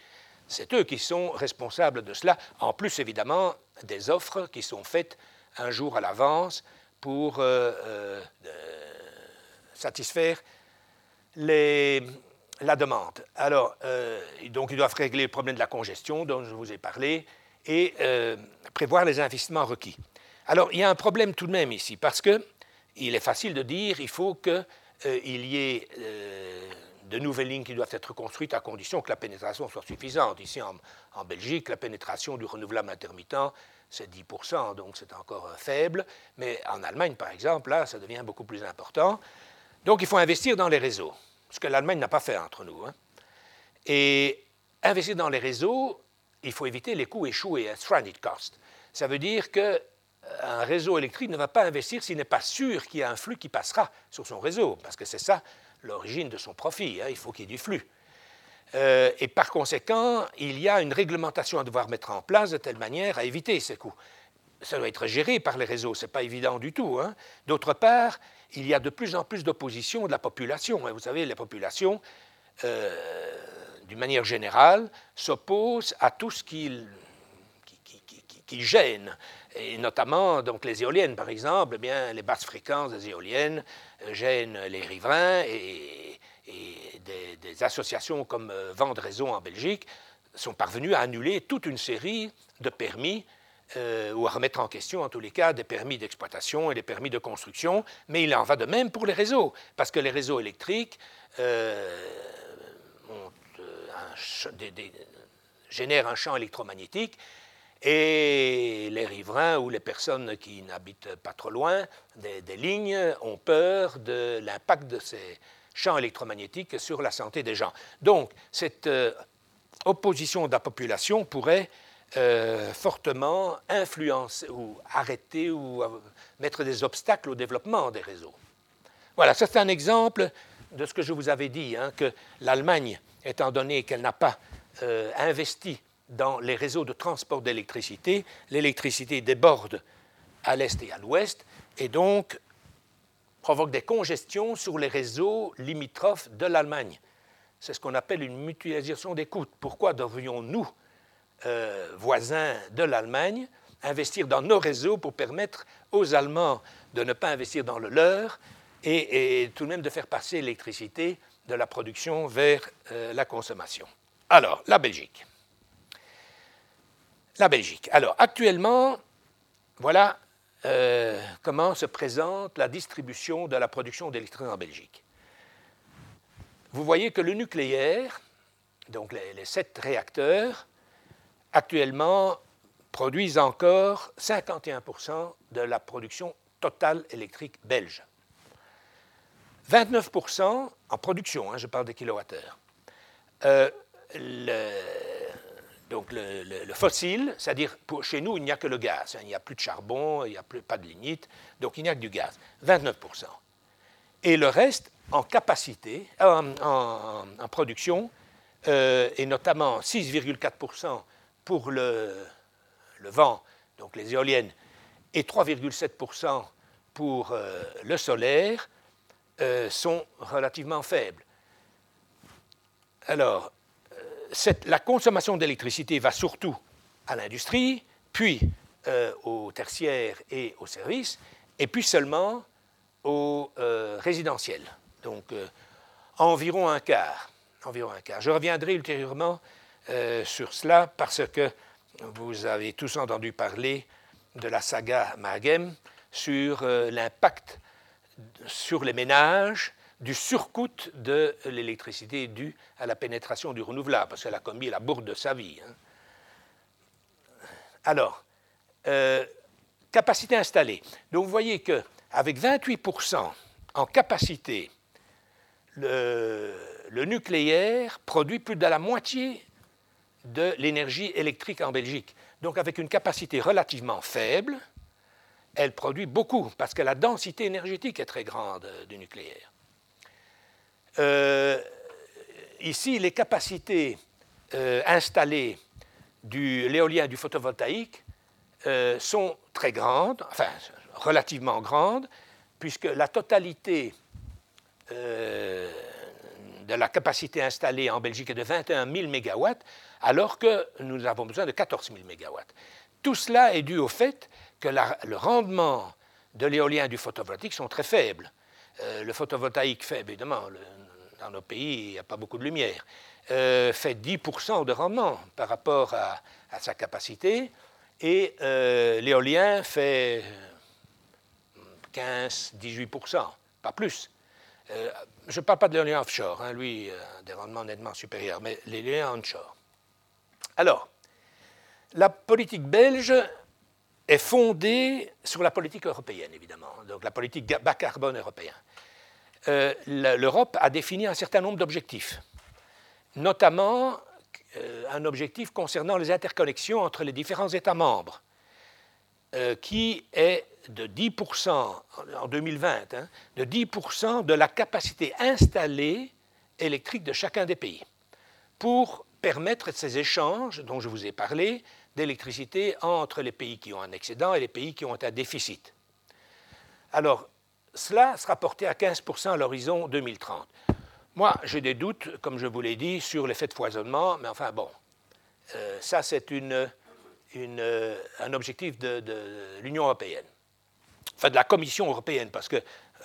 C'est eux qui sont responsables de cela, en plus évidemment des offres qui sont faites un jour à l'avance pour euh, euh, satisfaire les, la demande. Alors, euh, donc ils doivent régler le problème de la congestion dont je vous ai parlé et prévoir les investissements requis. Alors, il y a un problème tout de même ici, parce que il est facile de dire qu'il faut qu'il euh, y ait euh, de nouvelles lignes qui doivent être construites à condition que la pénétration soit suffisante. Ici, en, Belgique, la pénétration du renouvelable intermittent, c'est 10%, donc c'est encore euh, faible. Mais en Allemagne, par exemple, là, ça devient beaucoup plus important. Donc, il faut investir dans les réseaux, ce que l'Allemagne n'a pas fait entre nous. Hein. Et investir dans les réseaux, il faut éviter les coûts échoués, stranded costs Ça veut dire qu'un réseau électrique ne va pas investir s'il n'est pas sûr qu'il y a un flux qui passera sur son réseau, parce que c'est ça l'origine de son profit, hein, il faut qu'il y ait du flux. Euh, et par conséquent, il y a une réglementation à devoir mettre en place de telle manière à éviter ces coûts. Ça doit être géré par les réseaux, ce n'est pas évident du tout. Hein. D'autre part, il y a de plus en plus d'opposition de la population. Hein. Vous savez, la population, euh, d'une manière générale, s'oppose à tout ce qui, gêne, et notamment donc, les éoliennes, par exemple, eh bien, les basses fréquences des éoliennes euh, gênent les riverains et, des, associations comme euh, Vent de Réseau en Belgique sont parvenues à annuler toute une série de permis euh, ou à remettre en question, en tous les cas, des permis d'exploitation et des permis de construction. Mais il en va de même pour les réseaux, parce que les réseaux électriques génèrent un champ électromagnétique et les riverains ou les personnes qui n'habitent pas trop loin des, lignes ont peur de l'impact de ces champs électromagnétiques sur la santé des gens. Donc, cette euh, opposition de la population pourrait euh, fortement influencer ou arrêter ou euh, mettre des obstacles au développement des réseaux. Voilà, ça c'est un exemple de ce que je vous avais dit, hein, que l'Allemagne, étant donné qu'elle n'a pas investi dans les réseaux de transport d'électricité, l'électricité déborde à l'est et à l'ouest, et donc provoque des congestions sur les réseaux limitrophes de l'Allemagne. C'est ce qu'on appelle une mutualisation des coûts. Pourquoi devrions-nous, euh, voisins de l'Allemagne, investir dans nos réseaux pour permettre aux Allemands de ne pas investir dans le leur et, tout de même de faire passer l'électricité de la production vers euh, la consommation? Alors, la Belgique. La Belgique. Alors, actuellement, voilà euh, comment se présente la distribution de la production d'électricité en Belgique. Vous voyez que le nucléaire, donc les, sept réacteurs, actuellement produisent encore 51% de la production totale électrique belge. 29% en production, hein, je parle des kilowattheures. Euh, le, fossile, c'est-à-dire chez nous, il n'y a que le gaz. Hein. il n'y a plus de charbon, il n'y a plus, pas de lignite, donc il n'y a que du gaz. 29%. Et le reste, en capacité, euh, en, production, euh, et notamment 6,4% pour le, vent, donc les éoliennes, et 3,7% pour euh, le solaire, sont relativement faibles. Alors, la consommation d'électricité va surtout à l'industrie, puis euh, au tertiaire et au service, et puis seulement au euh, résidentiel. Donc euh, environ un quart. Environ un quart. Je reviendrai ultérieurement sur cela parce que vous avez tous entendu parler de la saga Magem sur l'impact sur les ménages du surcoût de l'électricité due à la pénétration du renouvelable, parce qu'elle a commis la bourde de sa vie. Hein. Alors, euh, capacité installée. Donc vous voyez qu'avec 28% en capacité, le, le, nucléaire produit plus de la moitié de l'énergie électrique en Belgique. Donc avec une capacité relativement faible, elle produit beaucoup, parce que la densité énergétique est très grande euh, du nucléaire. Euh, ici, les capacités euh, installées de l'éolien et du photovoltaïque euh, sont très grandes, enfin relativement grandes, puisque la totalité de la capacité installée en Belgique est de 21 000 MW, alors que nous avons besoin de 14 000 MW. Tout cela est dû au fait que le rendement de l'éolien et du photovoltaïque sont très faibles. le photovoltaïque fait, évidemment, dans nos pays, il n'y a pas beaucoup de lumière, euh, fait 10% de rendement par rapport à, sa capacité, et euh, l'éolien fait 15-18%, pas plus. Euh, je ne parle pas de l'éolien offshore, hein, lui, des rendements nettement supérieurs, mais l'éolien onshore. Alors, la politique belge est fondée sur la politique européenne, évidemment, donc la politique bas carbone européenne. Euh, l'Europe a défini un certain nombre d'objectifs, notamment euh, un objectif concernant les interconnexions entre les différents États membres. qui est de 10% en 2020, hein, de 10% de la capacité installée électrique de chacun des pays pour permettre ces échanges dont je vous ai parlé d'électricité entre les pays qui ont un excédent et les pays qui ont un déficit. Alors, cela sera porté à 15% à l'horizon 2030. Moi, j'ai des doutes, comme je vous l'ai dit, sur l'effet de foisonnement, mais enfin bon, euh, ça c'est euh, un objectif de, l'Union européenne, enfin de la Commission européenne, parce que,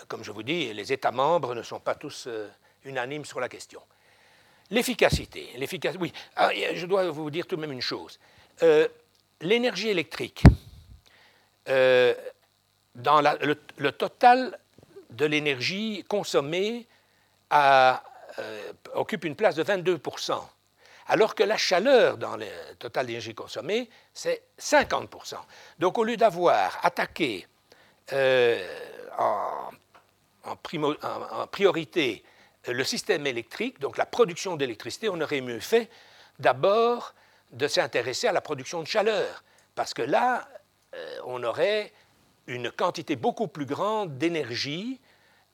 comme je vous dis, les États membres ne sont pas tous euh, unanimes sur la question. L'efficacité, l'efficacité, oui, ah, je dois vous dire tout de même une chose. L'énergie électrique, dans le, total de l'énergie consommée occupe une place de 22% alors que la chaleur dans le total d'énergie consommée, c'est 50% Donc au lieu d'avoir attaqué euh, en, priorité le système électrique, donc la production d'électricité, on aurait mieux fait d'abord de s'intéresser à la production de chaleur, parce que là, euh, on aurait une quantité beaucoup plus grande d'énergie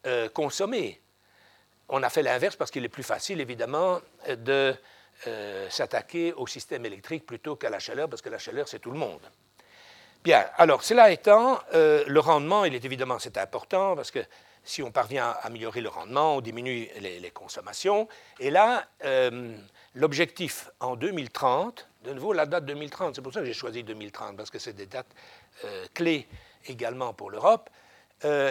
euh, consommée. On a fait l'inverse parce qu'il est plus facile, évidemment, de euh, s'attaquer au système électrique plutôt qu'à la chaleur, parce que la chaleur, c'est tout le monde. Bien, alors cela étant, euh, le rendement, il est évidemment c'est important, parce que si on parvient à améliorer le rendement, on diminue les, consommations. Et là, l'objectif en 2030, de nouveau la date 2030, c'est pour ça que j'ai choisi 2030, parce que c'est des dates clés également pour l'Europe,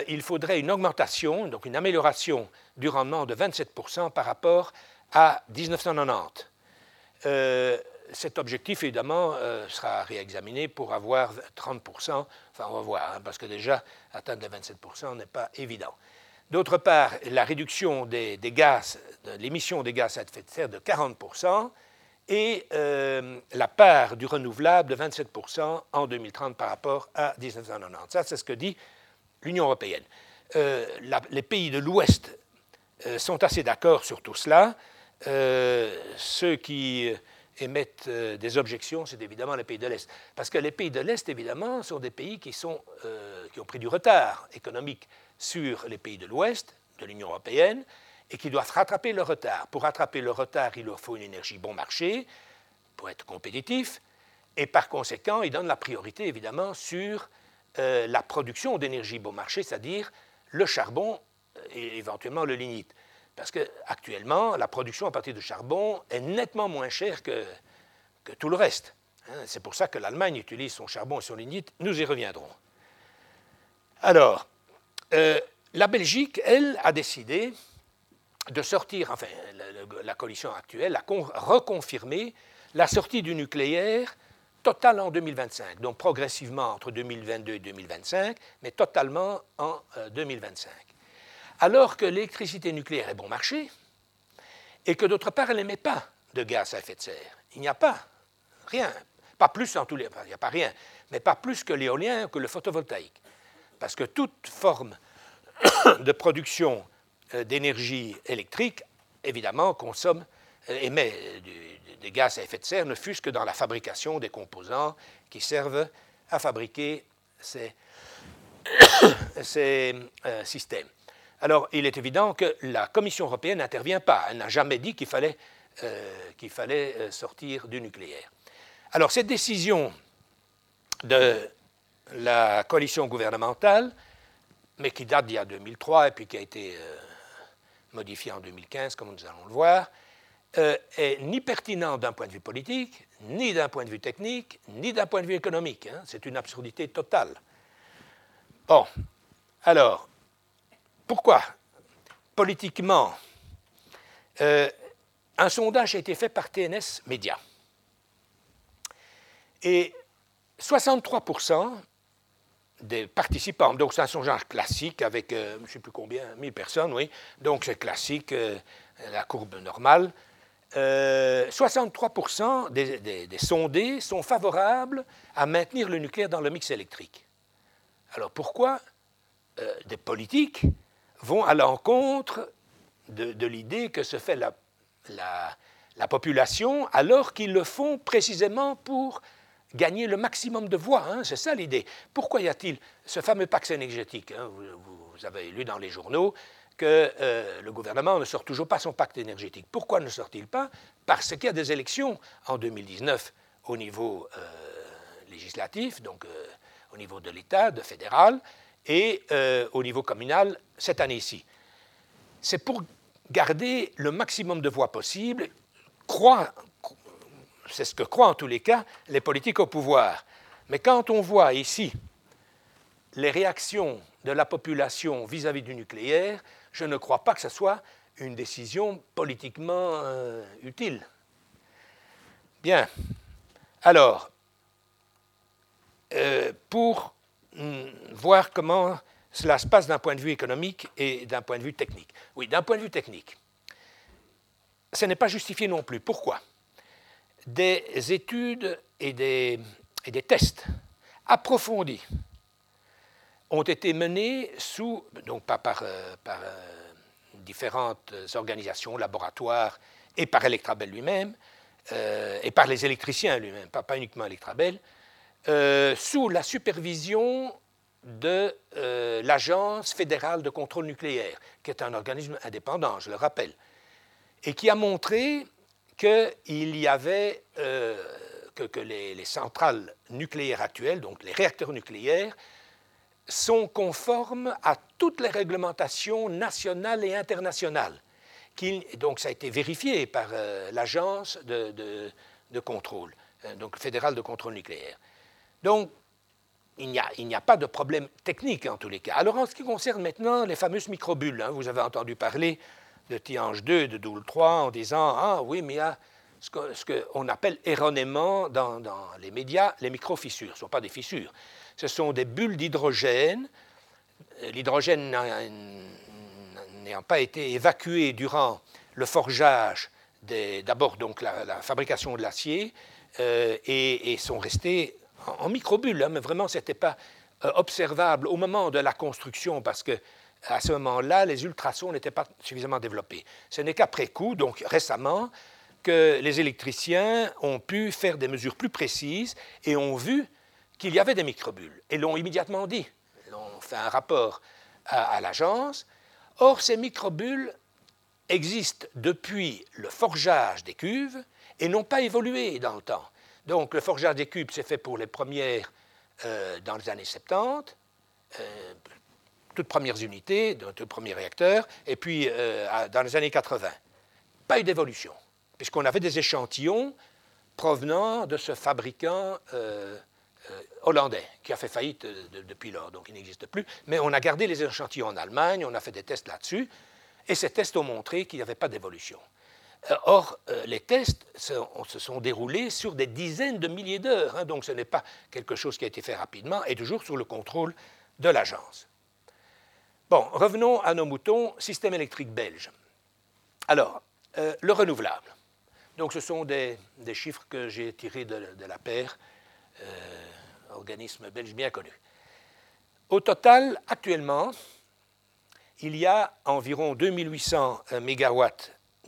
il faudrait une augmentation, donc une amélioration du rendement de 27% par rapport à 1990. Euh, cet objectif, évidemment, euh, sera réexaminé pour avoir 30%. Enfin, on va voir, hein, parce que déjà, atteindre les 27% n'est pas évident. D'autre part, la réduction des, gaz, de l'émission des gaz à effet de serre de 40% et euh, la part du renouvelable de 27% en 2030 par rapport à 1990. Ça, c'est ce que dit l'Union européenne. les pays de l'Ouest sont assez d'accord sur tout cela. Euh, ceux qui euh, émettent euh, des objections, c'est évidemment les pays de l'Est. Parce que les pays de l'Est, évidemment, sont des pays qui ont pris du retard économique sur les pays de l'Ouest, de l'Union européenne, et qui doivent rattraper le retard. Pour rattraper le retard, il leur faut une énergie bon marché, pour être compétitif, et par conséquent, ils donnent la priorité, évidemment, sur la production d'énergie bon marché, c'est-à-dire le charbon et éventuellement le lignite. Parce qu'actuellement, la production à partir de charbon est nettement moins chère que, que tout le reste. Hein. C'est pour ça que l'Allemagne utilise son charbon et son lignite. Nous y reviendrons. Alors, euh, la Belgique, elle, a décidé de sortir, enfin, la, coalition actuelle a reconfirmé la sortie du nucléaire totale en 2025, donc progressivement entre 2022 et 2025, mais totalement en 2025 alors que l'électricité nucléaire est bon marché, et que d'autre part, elle n'émet pas de gaz à effet de serre. Il n'y a pas rien, pas plus en tous les il n'y a pas rien, mais pas plus que l'éolien ou que le photovoltaïque. Parce que toute forme de production euh, d'énergie électrique, évidemment, consomme, euh, émet des gaz à effet de serre, ne fût-ce que dans la fabrication des composants qui servent à fabriquer ces, euh, systèmes. Alors, il est évident que la Commission européenne n'intervient pas. Elle n'a jamais dit qu'il fallait, euh, qu'il fallait euh, sortir du nucléaire. Alors, cette décision de la coalition gouvernementale, mais qui date d'il y a 2003 et puis qui a été euh, modifiée en 2015, comme nous allons le voir, est ni pertinente d'un point de vue politique, ni d'un point de vue technique, ni d'un point de vue économique. Hein. C'est une absurdité totale. Bon, alors, pourquoi Politiquement, euh, un sondage a été fait par TNS Média? Et 63% des participants, donc c'est un sondage classique avec, euh, je ne sais plus combien, 1000 personnes, oui, donc c'est classique, euh, la courbe normale. 63% des, des, sondés sont favorables à maintenir le nucléaire dans le mix électrique. Alors pourquoi des politiques vont à l'encontre de, l'idée que se fait la, population alors qu'ils le font précisément pour gagner le maximum de voix. Hein, c'est ça l'idée. Pourquoi y a-t-il ce fameux pacte énergétique hein, vous, avez lu dans les journaux que euh, le gouvernement ne sort toujours pas son pacte énergétique. Pourquoi ne sort-il pas? Parce qu'il y a des élections en 2019 au niveau euh, législatif, donc euh, au niveau de l'État, de fédéral, et au niveau communal cette année-ci. C'est pour garder le maximum de voix possible, croire, c'est ce que croient en tous les cas les politiques au pouvoir. Mais quand on voit ici les réactions de la population vis-à-vis du nucléaire, je ne crois pas que ce soit une décision politiquement euh, utile. Bien. Alors, euh, pour hmm, voir comment cela se passe d'un point de vue économique et d'un point de vue technique. Oui, d'un point de vue technique. Ce n'est pas justifié non plus. Pourquoi? Des études et des, tests approfondis ont été menés sous, donc pas par, euh, euh, différentes organisations, laboratoires, et par Electrabel lui-même, euh, et par les électriciens lui-même, pas, pas, uniquement Electrabel, sous la supervision de l'Agence fédérale de contrôle nucléaire, qui est un organisme indépendant, je le rappelle, et qui a montré qu'il y avait, que, que les, les, centrales nucléaires actuelles, donc les réacteurs nucléaires, sont conformes à toutes les réglementations nationales et internationales. donc ça a été vérifié par euh, l'agence de, contrôle, euh, donc fédérale de contrôle nucléaire. Donc il n'y a, pas de problème technique en tous les cas. Alors en ce qui concerne maintenant les fameuses microbules, hein, vous avez entendu parler de Tihange 2, de Doule 3 en disant Ah oui, mais il y a ce qu'on appelle erronément dans, les médias les microfissures. Ce ne sont pas des fissures ce sont des bulles d'hydrogène. L'hydrogène n'ayant pas été évacué durant le forgeage, d'abord donc la, fabrication de l'acier, euh, et, sont restés en, microbules, hein, mais vraiment ce n'était pas euh, observable au moment de la construction parce que à ce moment-là, les ultrasons n'étaient pas suffisamment développés. Ce n'est qu'après coup, donc récemment, que les électriciens ont pu faire des mesures plus précises et ont vu qu'il y avait des microbules et l'ont immédiatement dit. Ils ont fait un rapport à, l'agence. Or, ces microbules existent depuis le forgeage des cuves et n'ont pas évolué dans le temps. Donc, le forgeage des cuves s'est fait pour les premières euh, dans les années 70, euh, toutes premières unités, dans tout premiers réacteurs, et puis euh, dans les années 80. Pas eu d'évolution, puisqu'on avait des échantillons provenant de ce fabricant euh, hollandais qui a fait faillite depuis lors, donc il n'existe plus. Mais on a gardé les échantillons en Allemagne, on a fait des tests là-dessus, et ces tests ont montré qu'il n'y avait pas d'évolution. Euh, or, euh, les tests se, sont déroulés sur des dizaines de milliers d'heures, hein, donc ce n'est pas quelque chose qui a été fait rapidement, et toujours sous le contrôle de l'agence. Bon, revenons à nos moutons, système électrique belge. Alors, le renouvelable. Donc, ce sont des, chiffres que j'ai tirés de, la paire organisme belge bien connu. Au total, actuellement, il y a environ 2800 MW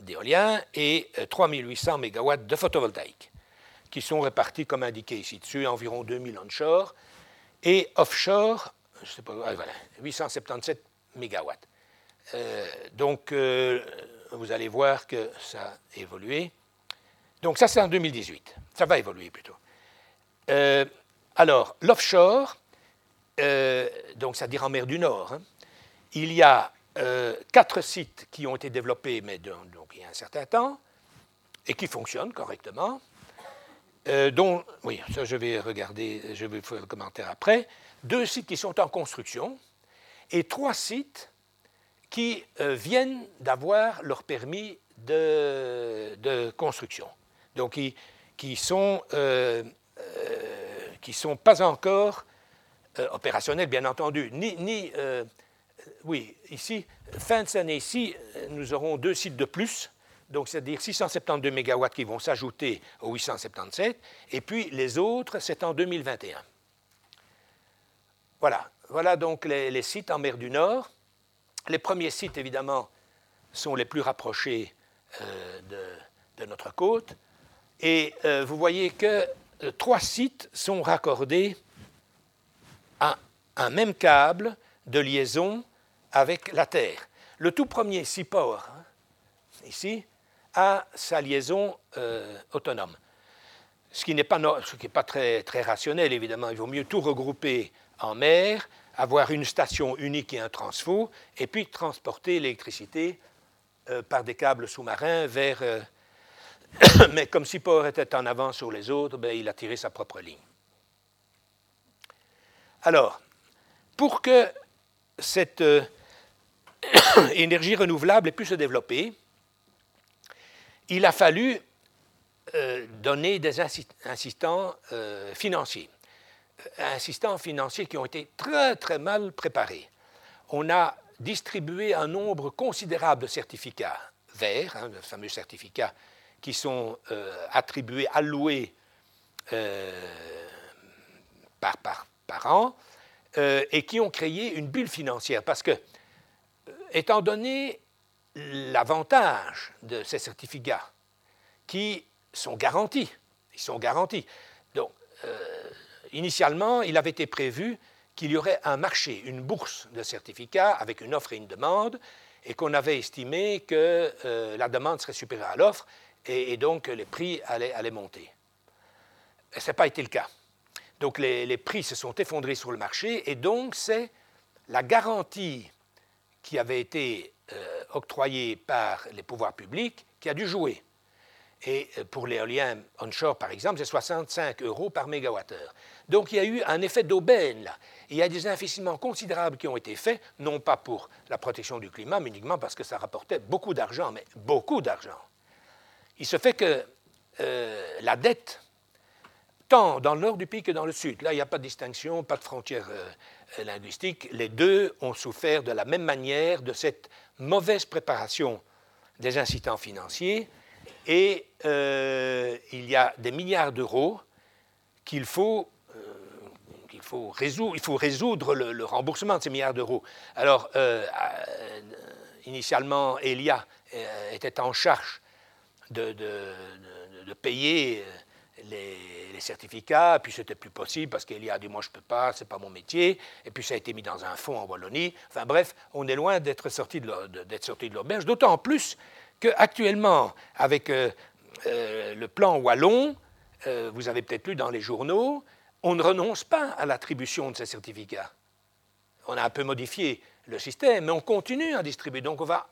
d'éolien et 3800 euh, MW de photovoltaïque, qui sont répartis comme indiqué ici dessus, environ 2000 onshore et offshore, je sais pas, ah, voilà, 877 MW. Euh, donc, euh, vous allez voir que ça a évolué. Donc, ça, c'est en 2018. Ça va évoluer plutôt. Alors, l'offshore, euh, donc c'est-à-dire en mer du Nord, hein, il y a euh, quatre sites qui ont été développés, mais donc, il y a un certain temps, et qui fonctionnent correctement. Euh, oui, ça je vais regarder, je vais faire le commentaire après. Deux sites qui sont en construction et trois sites qui viennent d'avoir leur permis de, construction. Donc, qui, qui sont qui ne sont pas encore euh, opérationnels, bien entendu. Ni, ni euh, oui, ici, fin de cette année-ci, nous aurons deux sites de plus, donc c'est-à-dire 672 MW qui vont s'ajouter aux 877, et puis les autres, c'est en 2021. Voilà, voilà donc les, sites en mer du Nord. Les premiers sites, évidemment, sont les plus rapprochés euh, de, notre côte. Et vous voyez que euh, trois sites sont raccordés à un même câble de liaison avec la Terre. Le tout premier Seapower, hein, ici, a sa liaison euh, autonome. Ce qui n'est pas, très rationnel, évidemment. Il vaut mieux tout regrouper en mer, avoir une station unique et un transfo, et puis transporter l'électricité euh, par des câbles sous-marins vers... Euh, mais comme Seapower était en avance sur les autres, ben, il a tiré sa propre ligne. Alors, pour que cette énergie renouvelable ait pu se développer, il a fallu euh, donner des euh, financiers. Euh, assistants financiers qui ont été très, très mal préparés. On a distribué un nombre considérable de certificats verts, hein, de fameux certificats qui sont attribués, alloués par, par, par, an, et qui ont créé une bulle financière. Parce que, étant donné l'avantage de ces certificats qui sont garantis. Ils sont garantis. Donc, euh, initialement, il avait été prévu qu'il y aurait un marché, une bourse de certificats avec une offre et une demande, et qu'on avait estimé que euh, la demande serait supérieure à l'offre, et, donc les prix allaient, monter. Ce n'a pas été le cas. Donc les, les, prix se sont effondrés sur le marché, et donc c'est la garantie qui avait été euh, octroyée par les pouvoirs publics qui a dû jouer. Et euh, pour l'éolien onshore, par exemple, c'est 65 euros par mégawattheure. Donc il y a eu un effet d'aubaine là. il y a des investissements considérables qui ont été faits, non pas pour la protection du climat, mais uniquement parce que ça rapportait beaucoup d'argent, mais beaucoup d'argent. Il se fait que euh, la dette, tant dans le nord du pays que dans le sud, là il n'y a pas de distinction, pas de frontière linguistique, les deux ont souffert de la même manière de cette mauvaise préparation des incitants financiers et euh, il y a des milliards d'euros qu'il faut, euh, il faut résoudre le, remboursement de ces milliards d'euros. Alors, euh, initialement, Elia était en charge de, payer les, certificats, puis c'était plus possible parce qu'il y a dit moi je peux pas, c'est pas mon métier, et puis ça a été mis dans un fonds en Wallonie. Enfin bref, on est loin d'être sorti de l'auberge, d'autant plus qu'actuellement, avec euh, euh, le plan wallon, euh, vous avez peut-être lu dans les journaux, on ne renonce pas à l'attribution de ces certificats. On a un peu modifié le système, mais on continue à distribuer. Donc on va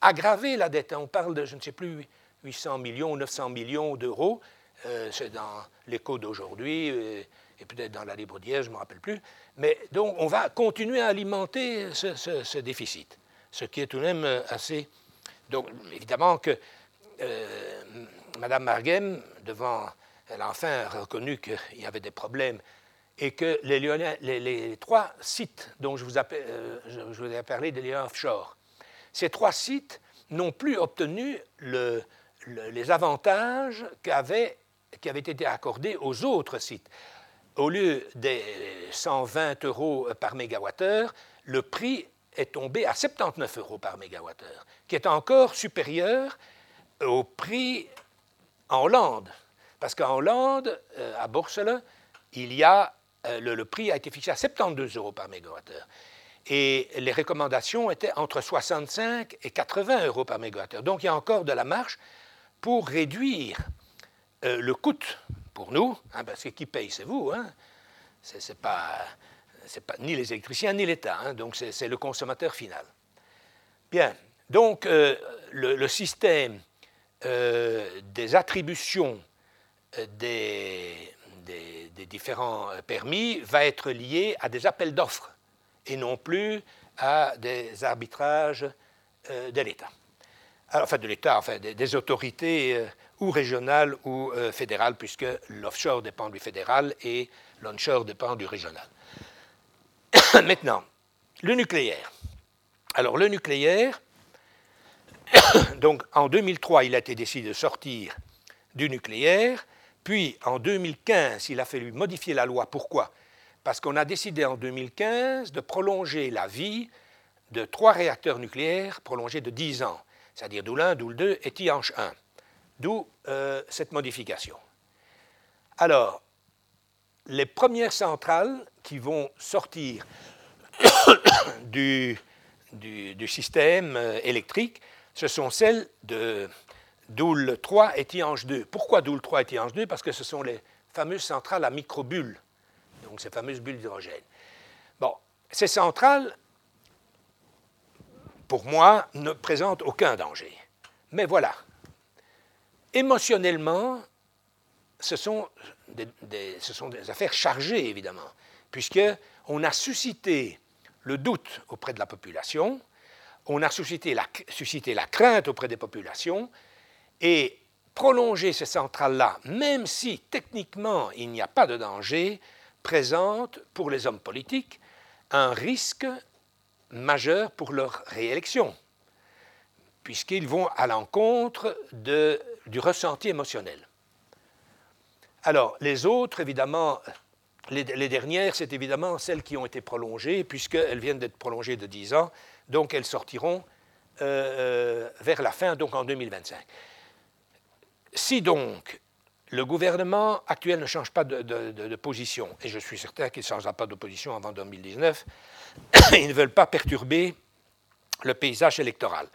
aggraver la dette. On parle de, je ne sais plus, 800 millions, 900 millions d'euros euh, c'est dans l'écho d'aujourd'hui euh, et, peut-être dans la libre d'hier, je ne me rappelle plus. Mais donc, on va continuer à alimenter ce, déficit, ce qui est tout de même euh, assez. Donc, évidemment que Mme Margem, devant, elle a enfin reconnu qu'il y avait des problèmes et que les, trois sites dont je vous, vous ai parlé de liens offshore, ces trois sites n'ont plus obtenu le, les avantages qui avait été accordé aux autres sites. Au lieu des 120 euros par mégawattheure, le prix est tombé à 79 euros par mégawattheure, qui est encore supérieur au prix en Hollande. Parce qu'en Hollande, euh, à Borsele, il y a, euh, le, prix a été fixé à 72 euros par mégawattheure. Et les recommandations étaient entre 65 et 80 euros par mégawattheure. Donc il y a encore de la marche pour réduire euh, le coût pour nous, hein, parce que qui paye, c'est vous, hein, c'est pas, pas ni les électriciens ni l'État, hein, donc c'est le consommateur final. Bien, donc le, système des attributions des, différents permis va être lié à des appels d'offres et non plus à des arbitrages de l'État. Enfin, de l'État, enfin, des, autorités ou régional ou euh, fédéral, puisque l'offshore dépend du fédéral et l'onshore dépend du régional. Maintenant, le nucléaire. Alors, le nucléaire, donc en 2003, il a été décidé de sortir du nucléaire, puis en 2015, il a fallu modifier la loi. Pourquoi? Parce qu'on a décidé en 2015 de prolonger la vie de trois réacteurs nucléaires prolongés de 10 ans, c'est-à-dire Doulin, Doul 2 et Tihange 1. D'où euh, cette modification. Alors, les premières centrales qui vont sortir du, du, système euh, électrique, ce sont celles de Doule 3 et Tihange 2. Pourquoi Doule 3 et Tihange 2 Parce que ce sont les fameuses centrales à microbulles, donc ces fameuses bulles d'hydrogène. Bon, ces centrales, pour moi, ne présentent aucun danger. Mais voilà, émotionnellement, ce sont des, affaires chargées, évidemment, puisqu'on a suscité le doute auprès de la population, on a suscité la crainte auprès des populations, et prolonger ces centrales-là, même si techniquement il n'y a pas de danger, présente pour les hommes politiques un risque majeur pour leur réélection, puisqu'ils vont à l'encontre du ressenti émotionnel. Alors, les autres, évidemment, les, dernières, c'est évidemment celles qui ont été prolongées, puisqu'elles viennent d'être prolongées de 10 ans, donc elles sortiront euh, euh, vers la fin, donc en 2025. Si donc le gouvernement actuel ne change pas de, position, et je suis certain qu'il ne changera pas de position avant 2019, ils ne veulent pas perturber le paysage électoral.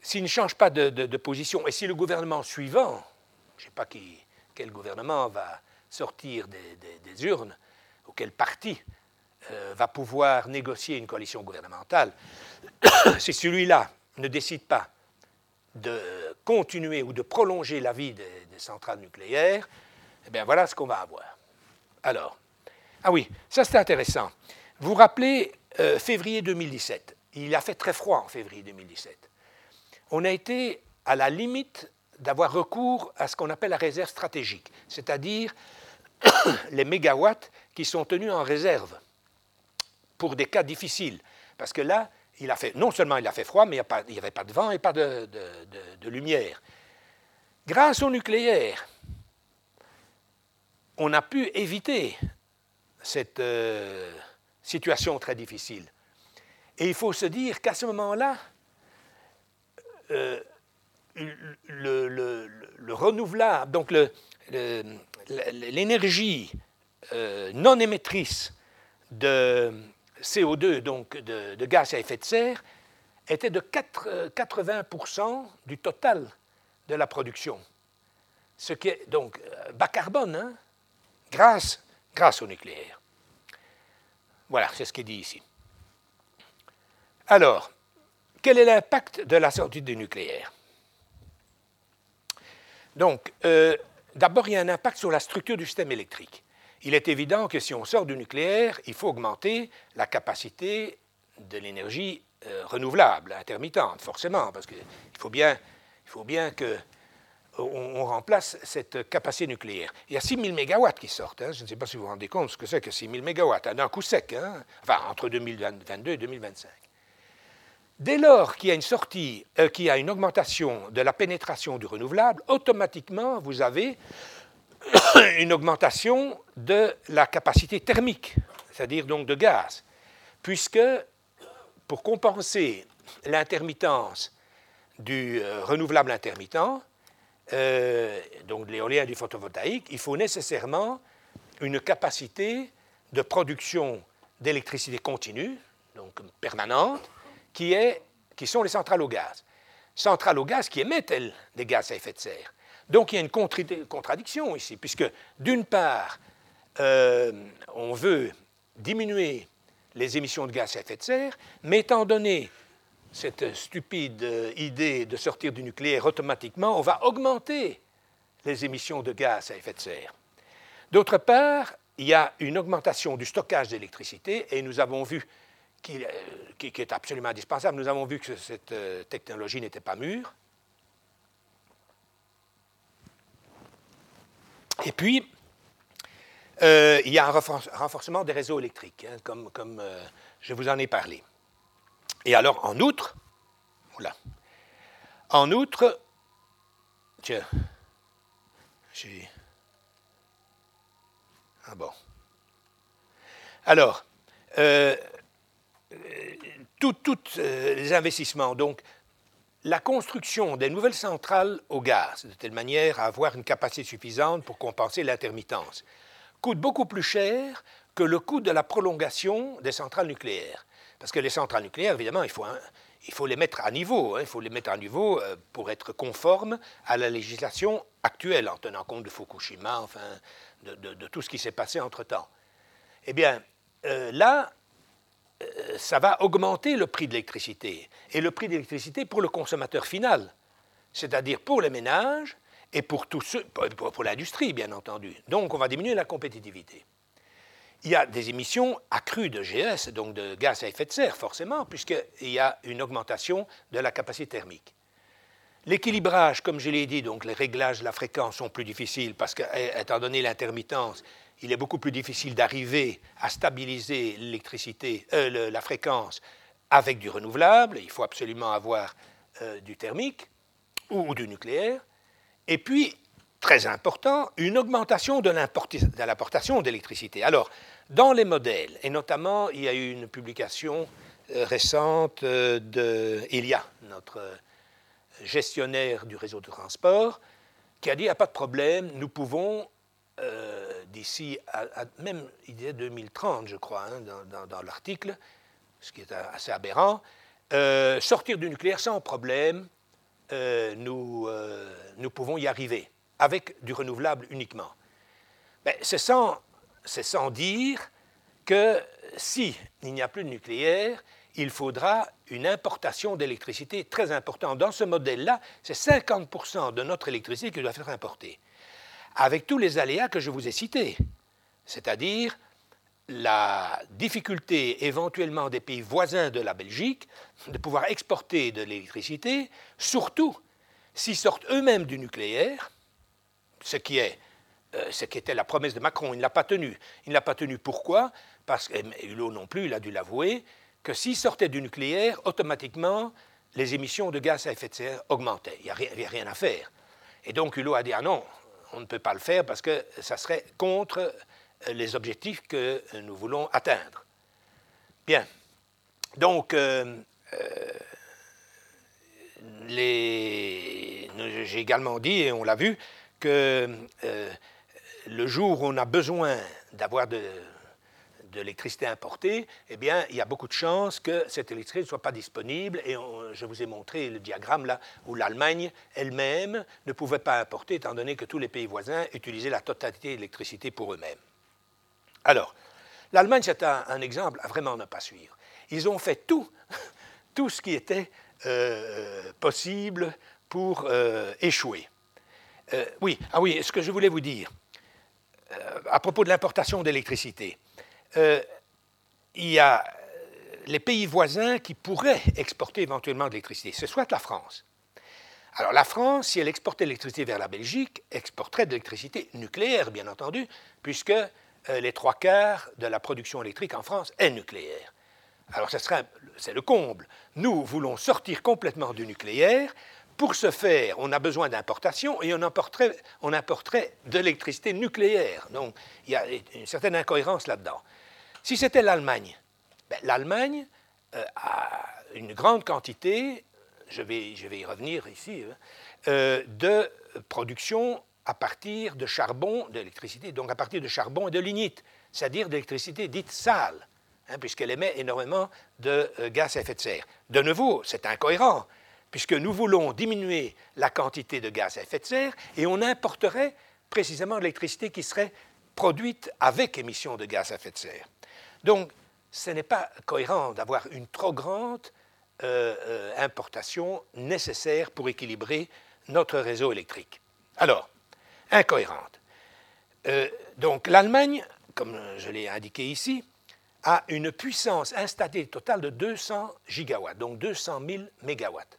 S'il ne change pas de, position, et si le gouvernement suivant, je ne sais pas quel gouvernement va sortir des, urnes, ou quel parti euh, va pouvoir négocier une coalition gouvernementale, si celui-là ne décide pas de continuer ou de prolonger la vie des, centrales nucléaires, eh bien voilà ce qu'on va avoir. Alors, ah oui, ça c'est intéressant. Vous vous rappelez euh, février 2017. Il a fait très froid en février 2017. On a été à la limite d'avoir recours à ce qu'on appelle la réserve stratégique, c'est-à-dire les mégawatts qui sont tenus en réserve pour des cas difficiles. Parce que là, non seulement il a fait froid, mais il n'y avait pas de vent et pas de, lumière. Grâce au nucléaire, on a pu éviter cette euh, situation très difficile. Et il faut se dire qu'à ce moment-là, euh, le, renouvelable, donc l'énergie euh, non émettrice de CO2, donc de, gaz à effet de serre, était de 80% euh, du total de la production. Ce qui est donc euh, bas carbone, hein, grâce, grâce au nucléaire. Voilà, c'est ce qui est dit ici. Alors, quel est l'impact de la sortie du nucléaire? Donc, euh, d'abord, il y a un impact sur la structure du système électrique. Il est évident que si on sort du nucléaire, il faut augmenter la capacité de l'énergie euh, renouvelable, intermittente, forcément, parce qu'il faut bien, il faut bien que on, remplace cette capacité nucléaire. Il y a 6 000 mégawatts qui sortent. Hein. Je ne sais pas si vous vous rendez compte ce que c'est que 6 000 mégawatts, d'un coup sec, hein. enfin entre 2022 et 2025. Dès lors qu'il y a une sortie, euh, qu'il y a une augmentation de la pénétration du renouvelable, automatiquement, vous avez une augmentation de la capacité thermique, c'est-à-dire donc de gaz, puisque pour compenser l'intermittence du euh, renouvelable intermittent, euh, donc de l'éolien et du photovoltaïque, il faut nécessairement une capacité de production d'électricité continue, donc permanente, qui, est, qui sont les centrales au gaz. Centrales au gaz qui émettent, elles, des gaz à effet de serre. Donc il y a une contradiction ici, puisque d'une part, euh, on veut diminuer les émissions de gaz à effet de serre, mais étant donné cette stupide idée de sortir du nucléaire automatiquement, on va augmenter les émissions de gaz à effet de serre. D'autre part, il y a une augmentation du stockage d'électricité et nous avons vu qui, qui, est absolument indispensable. Nous avons vu que cette euh, technologie n'était pas mûre. Et puis, euh, il y a un renforcement des réseaux électriques, hein, comme, comme euh, je vous en ai parlé. Et alors, en outre, voilà, en outre, tiens, j'ai. Ah bon. Alors, euh, tous les investissements, donc, la construction des nouvelles centrales au gaz, de telle manière à avoir une capacité suffisante pour compenser l'intermittence, coûte beaucoup plus cher que le coût de la prolongation des centrales nucléaires. Parce que les centrales nucléaires, évidemment, il faut, il faut les mettre à niveau. Hein, il faut les mettre à niveau euh, pour être conformes à la législation actuelle, en tenant compte de Fukushima, enfin, de, tout ce qui s'est passé entre-temps. Eh bien, euh, là, ça va augmenter le prix de l'électricité. Et le prix de l'électricité pour le consommateur final, c'est-à-dire pour les ménages et pour, l'industrie, bien entendu. Donc, on va diminuer la compétitivité. Il y a des émissions accrues de GS, donc de gaz à effet de serre, forcément, puisqu'il y a une augmentation de la capacité thermique. L'équilibrage, comme je l'ai dit, donc les réglages de la fréquence sont plus difficiles parce qu'étant donné l'intermittence, il est beaucoup plus difficile d'arriver à stabiliser l'électricité, euh, la fréquence avec du renouvelable. Il faut absolument avoir euh, du thermique ou, du nucléaire. Et puis, très important, une augmentation de l'importation d'électricité. Alors, dans les modèles, et notamment, il y a eu une publication euh, récente de Elia, notre gestionnaire du réseau de transport, qui a dit, il n'y a pas de problème, nous pouvons d'ici à, même, il disait 2030, je crois, hein, dans, l'article, ce qui est assez aberrant, euh, sortir du nucléaire sans problème, euh, nous, euh, nous pouvons y arriver, avec du renouvelable uniquement. Mais c'est sans, sans dire que si il n'y a plus de nucléaire, il faudra une importation d'électricité très importante. Dans ce modèle-là, c'est 50% de notre électricité qui doit être importée avec tous les aléas que je vous ai cités, c'est-à-dire la difficulté éventuellement des pays voisins de la Belgique de pouvoir exporter de l'électricité, surtout s'ils sortent eux-mêmes du nucléaire, ce qui, euh, était la promesse de Macron. Il ne l'a pas tenu. Il ne l'a pas tenu pourquoi? Parce que Hulot non plus, il a dû l'avouer, que s'ils sortaient du nucléaire, automatiquement, les émissions de gaz à effet de serre augmentaient. Il n'y avait rien à faire. Et donc Hulot a dit Ah non, on ne peut pas le faire parce que ça serait contre euh, les objectifs que nous voulons atteindre. Bien. Donc, euh, euh, j'ai également dit, et on l'a vu, que le jour où on a besoin d'avoir de, de l'électricité importée, eh bien, il y a beaucoup de chances que cette électricité ne soit pas disponible. Et je vous ai montré le diagramme là où l'Allemagne elle-même ne pouvait pas importer, étant donné que tous les pays voisins utilisaient la totalité de l'électricité pour eux-mêmes. Alors, l'Allemagne, c'est un, exemple à vraiment ne pas suivre. Ils ont fait tout, tout ce qui était euh, possible pour euh, échouer. Euh, oui, ah oui, ce que je voulais vous dire à propos de l'importation d'électricité. Euh, il y a les pays voisins qui pourraient exporter éventuellement de l'électricité. Ce soit la France. Alors la France, si elle exportait l'électricité vers la Belgique, exporterait de l'électricité nucléaire, bien entendu, puisque euh, les trois quarts de la production électrique en France est nucléaire. Alors c'est le comble. Nous voulons sortir complètement du nucléaire. Pour ce faire, on a besoin d'importation et on importerait, on importerait de l'électricité nucléaire. Donc il y a une certaine incohérence là-dedans. Si c'était l'Allemagne, ben, l'Allemagne euh, a une grande quantité, je vais, je vais y revenir ici, hein, euh, de production à partir de charbon, d'électricité, donc à partir de charbon et de lignite, c'est-à-dire d'électricité dite sale, hein, puisqu'elle émet énormément de euh, gaz à effet de serre. De nouveau, c'est incohérent, puisque nous voulons diminuer la quantité de gaz à effet de serre et on importerait précisément l'électricité qui serait produite avec émission de gaz à effet de serre. Donc, ce n'est pas cohérent d'avoir une trop grande euh, euh, importation nécessaire pour équilibrer notre réseau électrique. Alors, incohérente. Euh, donc, l'Allemagne, comme je l'ai indiqué ici, a une puissance installée totale de 200 gigawatts, donc 200 000 mégawatts,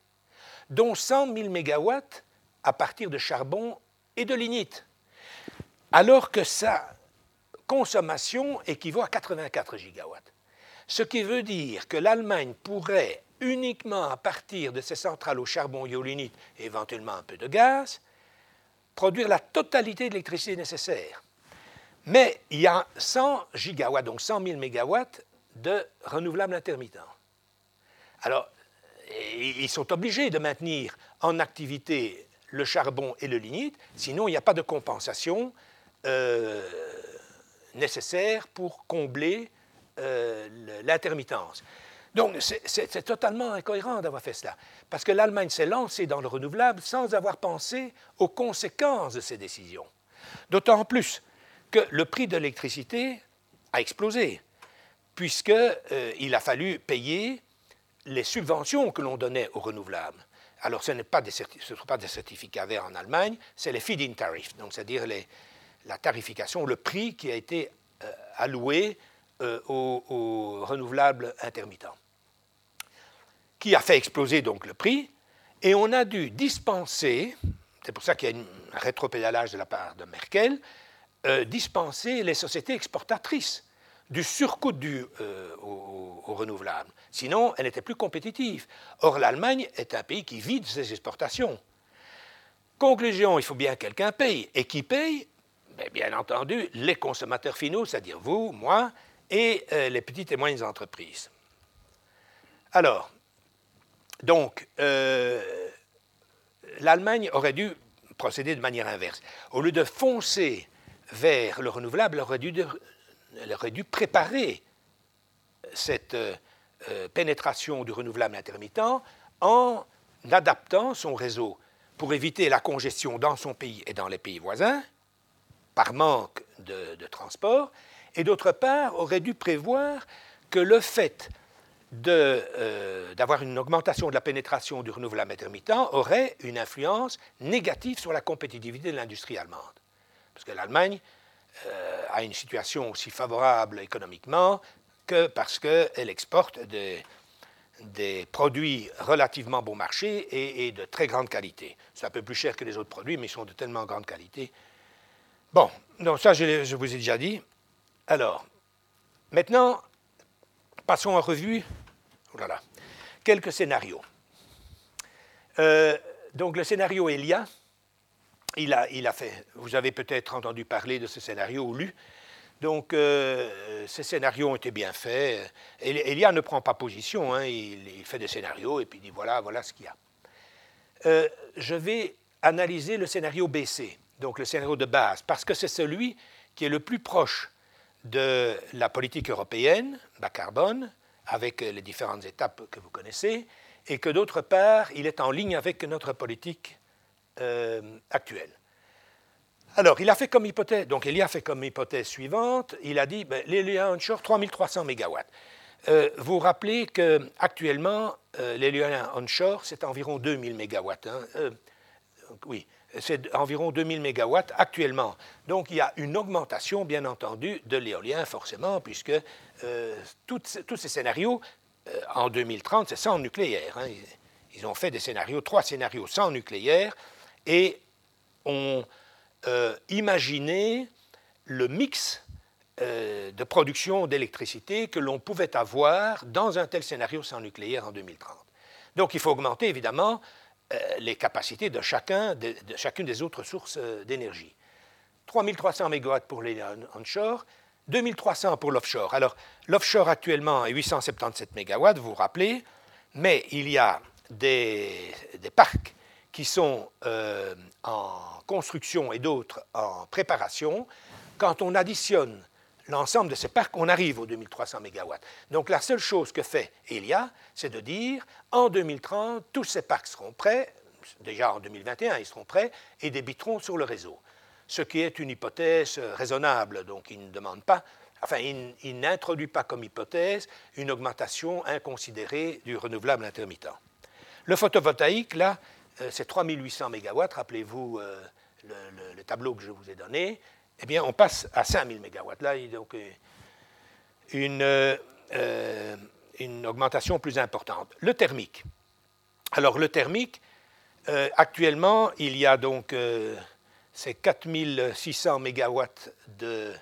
dont 100 000 mégawatts à partir de charbon et de lignite. Alors que ça consommation équivaut à 84 gigawatts. Ce qui veut dire que l'Allemagne pourrait, uniquement à partir de ses centrales au charbon et au lignite, et éventuellement un peu de gaz, produire la totalité de l'électricité nécessaire. Mais il y a 100 gigawatts, donc 100 000 mégawatts de renouvelables intermittents. Alors, ils sont obligés de maintenir en activité le charbon et le lignite, sinon il n'y a pas de compensation euh, nécessaire pour combler euh, l'intermittence. Donc c'est totalement incohérent d'avoir fait cela, parce que l'Allemagne s'est lancée dans le renouvelable sans avoir pensé aux conséquences de ses décisions. D'autant plus que le prix de l'électricité a explosé, puisqu'il euh, a fallu payer les subventions que l'on donnait aux renouvelables. Alors, ce ne sont pas des certificats verts en Allemagne, c'est les feed-in tariffs, donc c'est-à-dire la tarification, le prix qui a été euh, alloué euh, aux, renouvelables intermittents, qui a fait exploser donc le prix, et on a dû dispenser, c'est pour ça qu'il y a un rétropédalage de la part de Merkel, euh, dispenser les sociétés exportatrices du surcoût dû euh, aux, renouvelables. Sinon, elle n'était plus compétitive. Or, l'Allemagne est un pays qui vide ses exportations. Conclusion, il faut bien que quelqu'un paye. Et qui paye? Bien entendu, les consommateurs finaux, c'est-à-dire vous, moi, et euh, les petites et moyennes entreprises. Alors, donc, l'Allemagne aurait dû procéder de manière inverse. Au lieu de foncer vers le renouvelable, elle aurait dû, préparer cette euh, euh, pénétration du renouvelable intermittent en adaptant son réseau pour éviter la congestion dans son pays et dans les pays voisins, par manque de, transport, et d'autre part aurait dû prévoir que le fait euh, d'avoir une augmentation de la pénétration du renouvelable intermittent aurait une influence négative sur la compétitivité de l'industrie allemande parce que l'Allemagne euh, a une situation aussi favorable économiquement que parce qu'elle exporte des, produits relativement bon marché et, de très grande qualité. C'est un peu plus cher que les autres produits, mais ils sont de tellement grande qualité. Bon, donc ça, je, vous ai déjà dit. Alors, maintenant, passons en revue voilà, quelques scénarios. Euh, donc, le scénario Elia, il a, il a fait, vous avez peut-être entendu parler de ce scénario ou lu. Donc, euh, ces scénarios ont été bien faits. Elia ne prend pas position, hein. il, fait des scénarios et puis dit voilà, voilà ce qu'il y a. Euh, je vais analyser le scénario BC, donc le scénario de base, parce que c'est celui qui est le plus proche de la politique européenne, bas carbone, avec les différentes étapes que vous connaissez, et que d'autre part, il est en ligne avec notre politique euh, actuelle. Alors, il a fait comme hypothèse, donc il a fait comme hypothèse suivante, il a dit ben, onshore 3300 MW. Euh, vous vous rappelez qu'actuellement, euh, l'éolien onshore, c'est environ 2000 MW. Hein, euh, oui, c'est environ 2000 MW actuellement. Donc il y a une augmentation, bien entendu, de l'éolien, forcément, puisque tous ces scénarios, en 2030, c'est sans nucléaire. Hein. ils, ont fait des scénarios, trois scénarios sans nucléaire, et ont euh, imaginé le mix euh, de production d'électricité que l'on pouvait avoir dans un tel scénario sans nucléaire en 2030. Donc il faut augmenter évidemment euh, les capacités de, chacun, de, chacune des autres sources d'énergie. 3300 MW pour les onshore, 2300 pour l'offshore. Alors l'offshore actuellement est 877 MW, vous vous rappelez, mais il y a des, des parcs qui sont euh, en construction et d'autres en préparation, quand on additionne l'ensemble de ces parcs, on arrive aux 2300 MW. Donc la seule chose que fait Elia, c'est de dire, en 2030, tous ces parcs seront prêts, déjà en 2021 ils seront prêts, et débiteront sur le réseau. Ce qui est une hypothèse raisonnable, donc il ne demande pas, enfin il n'introduit pas comme hypothèse une augmentation inconsidérée du renouvelable intermittent. Le photovoltaïque, là, euh, c'est 3800 MW, rappelez-vous euh, le, tableau que je vous ai donné, eh bien, on passe à 5000 MW. Là, il y a donc euh, une, une augmentation plus importante. Le thermique. Alors, le thermique, actuellement, il y a donc ces 4600 MW de,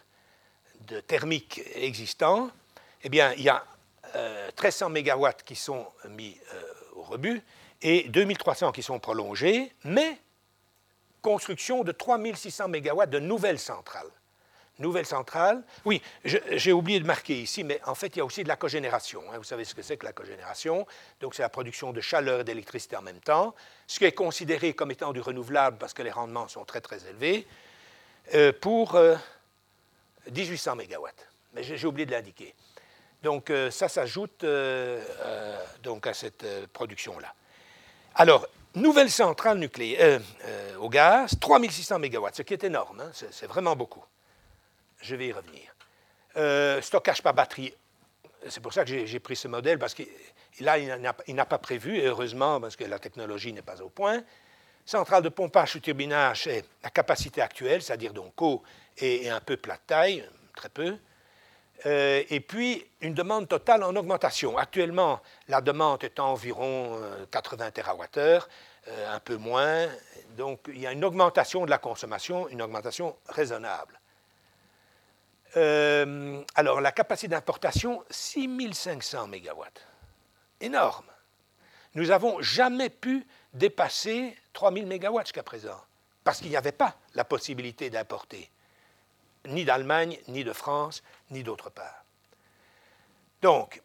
de thermique existants. Eh bien, il y a 1300 MW qui sont mis au rebut et 2300 qui sont prolongés, mais construction de 3600 MW de nouvelles centrales. nouvelle centrale. Oui, j'ai oublié de marquer ici, mais en fait, il y a aussi de la cogénération. Hein. Vous savez ce que c'est que la cogénération. Donc, c'est la production de chaleur et d'électricité en même temps, ce qui est considéré comme étant du renouvelable parce que les rendements sont très, très élevés, euh, pour 1800 MW. Mais j'ai oublié de l'indiquer. Donc, euh, ça s'ajoute euh, donc à cette production-là. Alors, nouvelle centrale nucléaire au gaz, 3600 MW, ce qui est énorme, hein. c'est vraiment beaucoup. Je vais y revenir. Euh, stockage par batterie, c'est pour ça que j'ai pris ce modèle, parce que là, il n'a pas prévu, heureusement, parce que la technologie n'est pas au point. Centrale de pompage ou turbinage, c'est la capacité actuelle, c'est-à-dire donc eau et, un peu plat de taille, très peu. Euh, et puis, une demande totale en augmentation. Actuellement, la demande est environ 80 TWh, un peu moins. Donc, il y a une augmentation de la consommation, une augmentation raisonnable. Euh, alors, la capacité d'importation, 6500 MW. Énorme. Nous n'avons jamais pu dépasser 3000 MW jusqu'à présent, parce qu'il n'y avait pas la possibilité d'importer, ni d'Allemagne, ni de France, ni d'autre part. Donc,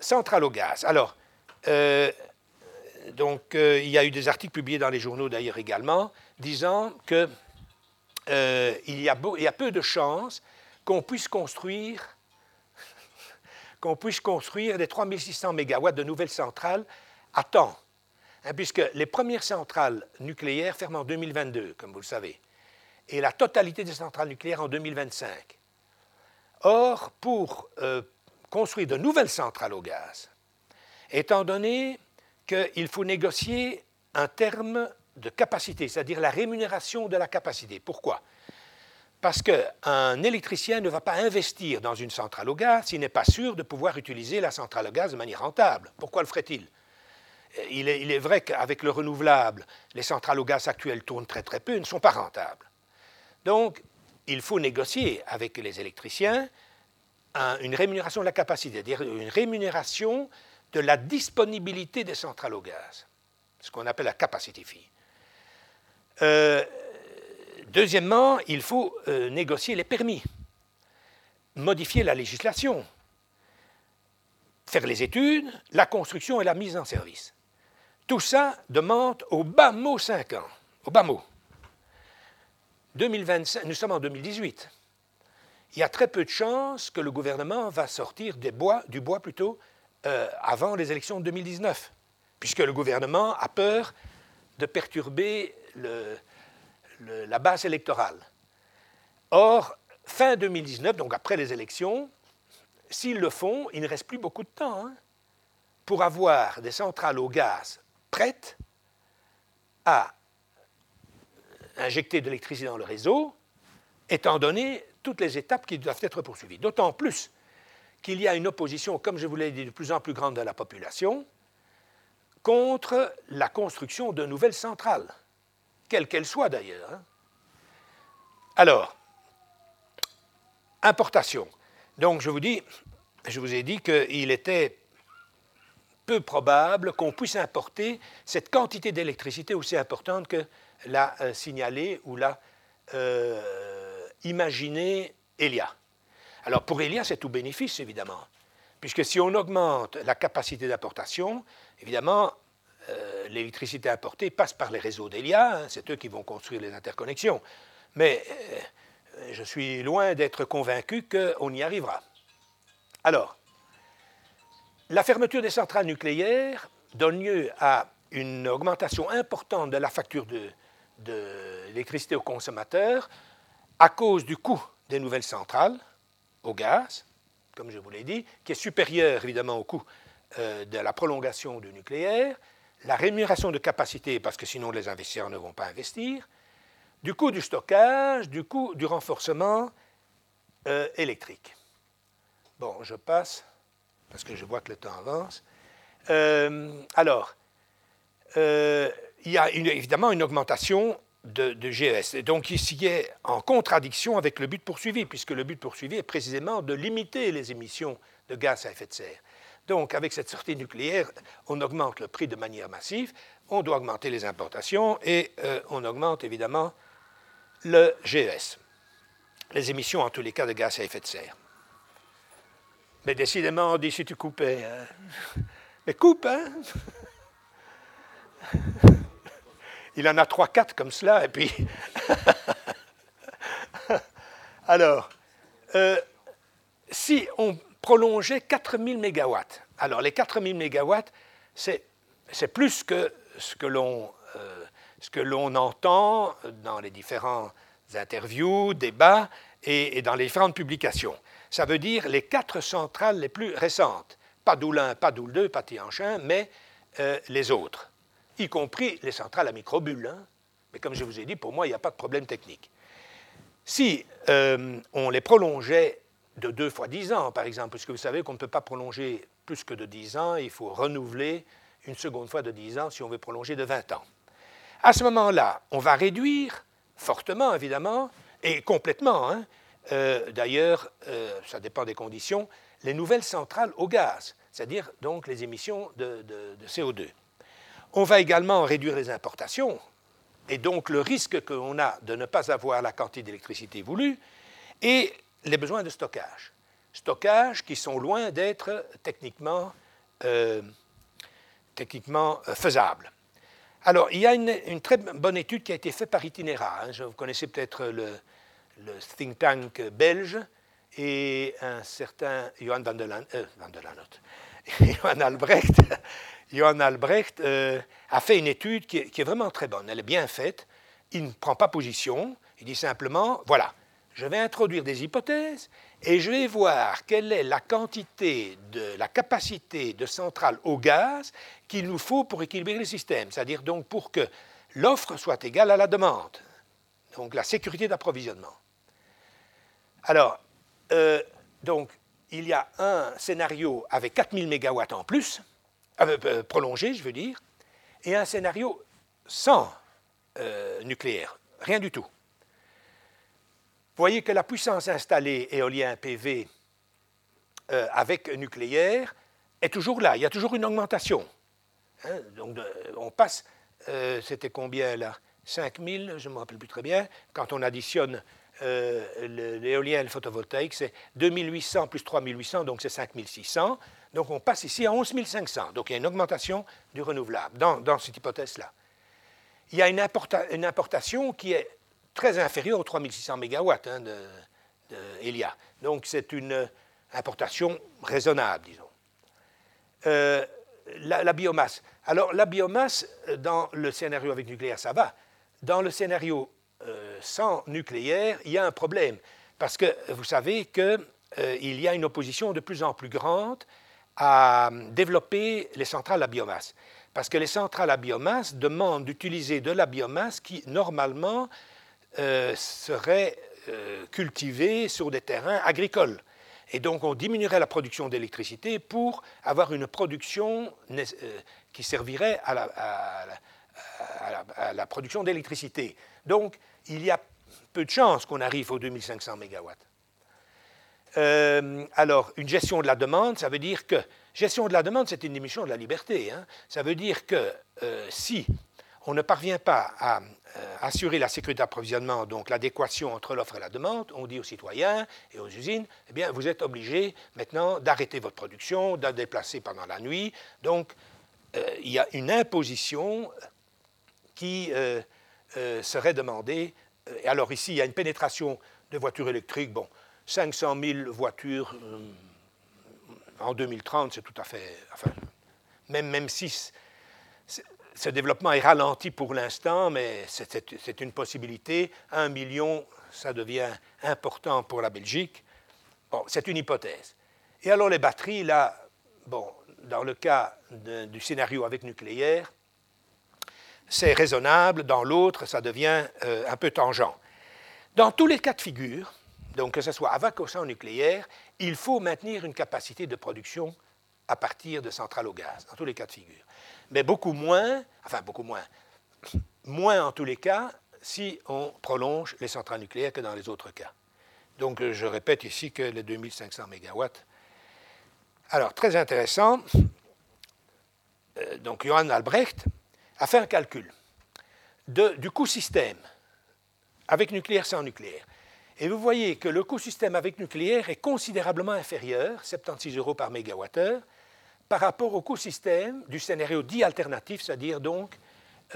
centrale au gaz. Alors, euh, donc, euh, il y a eu des articles publiés dans les journaux d'ailleurs également, disant qu'il il y, a y a peu de chances qu'on puisse construire qu'on puisse construire des 3600 MW de nouvelles centrales à temps, hein, puisque les premières centrales nucléaires ferment en 2022, comme vous le savez, et la totalité des centrales nucléaires en 2025. Or, pour euh, construire de nouvelles centrales au gaz, étant donné qu'il faut négocier un terme de capacité, c'est-à-dire la rémunération de la capacité. Pourquoi? Parce qu'un électricien ne va pas investir dans une centrale au gaz s'il n'est pas sûr de pouvoir utiliser la centrale au gaz de manière rentable. Pourquoi le ferait-il? Il est, il est, vrai qu'avec le renouvelable, les centrales au gaz actuelles tournent très très peu et ne sont pas rentables. Donc, il faut négocier avec les électriciens une rémunération de la capacité, c'est-à-dire une rémunération de la disponibilité des centrales au gaz, ce qu'on appelle la capacity fee. Euh, Deuxièmement, il faut euh, négocier les permis, modifier la législation, faire les études, la construction et la mise en service. Tout ça demande au bas mot 5 ans, au bas mot. 2025, nous sommes en 2018. Il y a très peu de chances que le gouvernement va sortir du bois plutôt euh, avant les élections de 2019, puisque le gouvernement a peur de perturber la base électorale. Or, fin 2019, donc après les élections, s'ils le font, il ne reste plus beaucoup de temps hein, pour avoir des centrales au gaz prêtes à injecter de l'électricité dans le réseau, étant donné toutes les étapes qui doivent être poursuivies. D'autant plus qu'il y a une opposition, comme je vous l'ai dit, de plus en plus grande de la population contre la construction de nouvelles centrales quelle qu'elle soit d'ailleurs. Hein. Alors, importation. Donc, je vous dis, je vous ai dit qu'il était peu probable qu'on puisse importer cette quantité d'électricité aussi importante que l'a euh, signalé ou l'a euh, imaginé Elia. Alors pour Elia, c'est tout bénéfice, évidemment, puisque si on augmente la capacité d'importation, évidemment, euh, l'électricité importée passe par les réseaux d'Elia, hein, c'est eux qui vont construire les interconnexions. Mais je suis loin d'être convaincu qu'on y arrivera. Alors, la fermeture des centrales nucléaires donne lieu à une augmentation importante de la facture de, l'électricité aux consommateurs à cause du coût des nouvelles centrales au gaz, comme je vous l'ai dit, qui est supérieur évidemment au coût euh, de la prolongation du nucléaire, la rémunération de capacité, parce que sinon les investisseurs ne vont pas investir, du coût du stockage, du coût du renforcement euh, électrique. Bon, je passe, parce que je vois que le temps avance. Euh, alors, il y a évidemment une augmentation de, GES. donc, ici est en contradiction avec le but poursuivi, puisque le but poursuivi est précisément de limiter les émissions de gaz à effet de serre. Donc, avec cette sortie nucléaire, on augmente le prix de manière massive, on doit augmenter les importations et euh, on augmente évidemment le GES. les émissions, en tous les cas, de gaz à effet de serre. Mais décidément, on dit si tu coupais. Hein. Mais coupe, hein Il en a 3-4 comme cela, et puis. Alors, euh, si on prolongeait 4000 MW, alors les 4000 MW, c'est plus que ce que l'on euh, ce que l'on entend dans les différents interviews, débats et, dans les différentes publications. Ça veut dire les quatre centrales les plus récentes. Pas Doul 1, pas Doul 2, pas Tianchin, mais euh, les autres, y compris les centrales à microbules. Hein. Mais comme je vous ai dit, pour moi, il n'y a pas de problème technique. Si euh, on les prolongeait de deux fois dix ans, par exemple, puisque vous savez qu'on ne peut pas prolonger plus que de dix ans, il faut renouveler une seconde fois de dix ans si on veut prolonger de 20 ans. À ce moment-là, on va réduire fortement, évidemment, et complètement, hein, euh, d'ailleurs, euh, ça dépend des conditions, les nouvelles centrales au gaz, c'est-à-dire donc les émissions de, CO2. On va également réduire les importations, et donc le risque qu'on a de ne pas avoir la quantité d'électricité voulue, et les besoins de stockage. Stockage qui sont loin d'être techniquement, euh, techniquement faisables. Alors, il y a une, très bonne étude qui a été faite par Itinéra. Hein. Vous connaissez peut-être le, think tank belge et un certain Johan van der, Lan, euh, Johan Albrecht, Johan Albrecht euh, a fait une étude qui est, qui est, vraiment très bonne. Elle est bien faite. Il ne prend pas position. Il dit simplement, voilà, je vais introduire des hypothèses et je vais voir quelle est la quantité de la capacité de centrale au gaz qu'il nous faut pour équilibrer le système, c'est-à-dire donc pour que l'offre soit égale à la demande, donc la sécurité d'approvisionnement. Alors, euh, donc, il y a un scénario avec 4000 MW en plus, euh, euh, prolongé, je veux dire, et un scénario sans nucléaire, rien du tout. Vous voyez que la puissance installée éolien PV avec nucléaire est toujours là, il y a toujours une augmentation. Hein, donc, on passe, euh, c'était combien là? 5000, je ne me rappelle plus très bien. Quand on additionne euh, l'éolien et le photovoltaïque, c'est 2800 plus 3800, donc c'est 5600. Donc on passe ici à 11500. Donc il y a une augmentation du renouvelable dans, cette hypothèse-là. Il y a une, importation qui est très inférieure aux 3600 MW hein, de, Elia. Donc c'est une importation raisonnable, disons. Euh, la, biomasse. Alors, la biomasse, dans le scénario avec nucléaire, ça va. Dans le scénario euh, sans nucléaire, il y a un problème. Parce que vous savez qu'il euh, y a une opposition de plus en plus grande à développer les centrales à biomasse. Parce que les centrales à biomasse demandent d'utiliser de la biomasse qui, normalement, serait cultivée sur des terrains agricoles. Et donc, on diminuerait la production d'électricité pour avoir une production euh, qui servirait à la, production d'électricité. Donc, il y a peu de chances qu'on arrive aux 2500 MW. Euh, alors, une gestion de la demande, ça veut dire que gestion de la demande, c'est une émission de la liberté. Hein. Ça veut dire que euh, si on ne parvient pas à euh, assurer la sécurité d'approvisionnement, donc l'adéquation entre l'offre et la demande, on dit aux citoyens et aux usines, eh bien, vous êtes obligés maintenant d'arrêter votre production, de déplacer pendant la nuit. Donc, il y a une imposition qui serait demandée. Et alors ici, il y a une pénétration de voitures électriques. Bon, 500 000 voitures en 2030, c'est tout à fait... Même, même si ce développement est ralenti pour l'instant, mais c'est une possibilité. Un million, ça devient important pour la Belgique. Bon, c'est une hypothèse. Et alors les batteries, là, bon, dans le cas du scénario avec nucléaire, c'est raisonnable. Dans l'autre, ça devient euh, un peu tangent. Dans tous les cas de figure, donc que ce soit avec ou sans nucléaire, il faut maintenir une capacité de production à partir de centrales au gaz, dans tous les cas de figure mais beaucoup moins, enfin beaucoup moins, moins en tous les cas si on prolonge les centrales nucléaires que dans les autres cas. Donc je répète ici que les 2500 MW. Alors, très intéressant, euh, donc Johann Albrecht a fait un calcul du coût système avec nucléaire sans nucléaire. Et vous voyez que le coût système avec nucléaire est considérablement inférieur, 76 euros par mégawattheure, par rapport au coût système du scénario dit alternatif, c'est-à-dire donc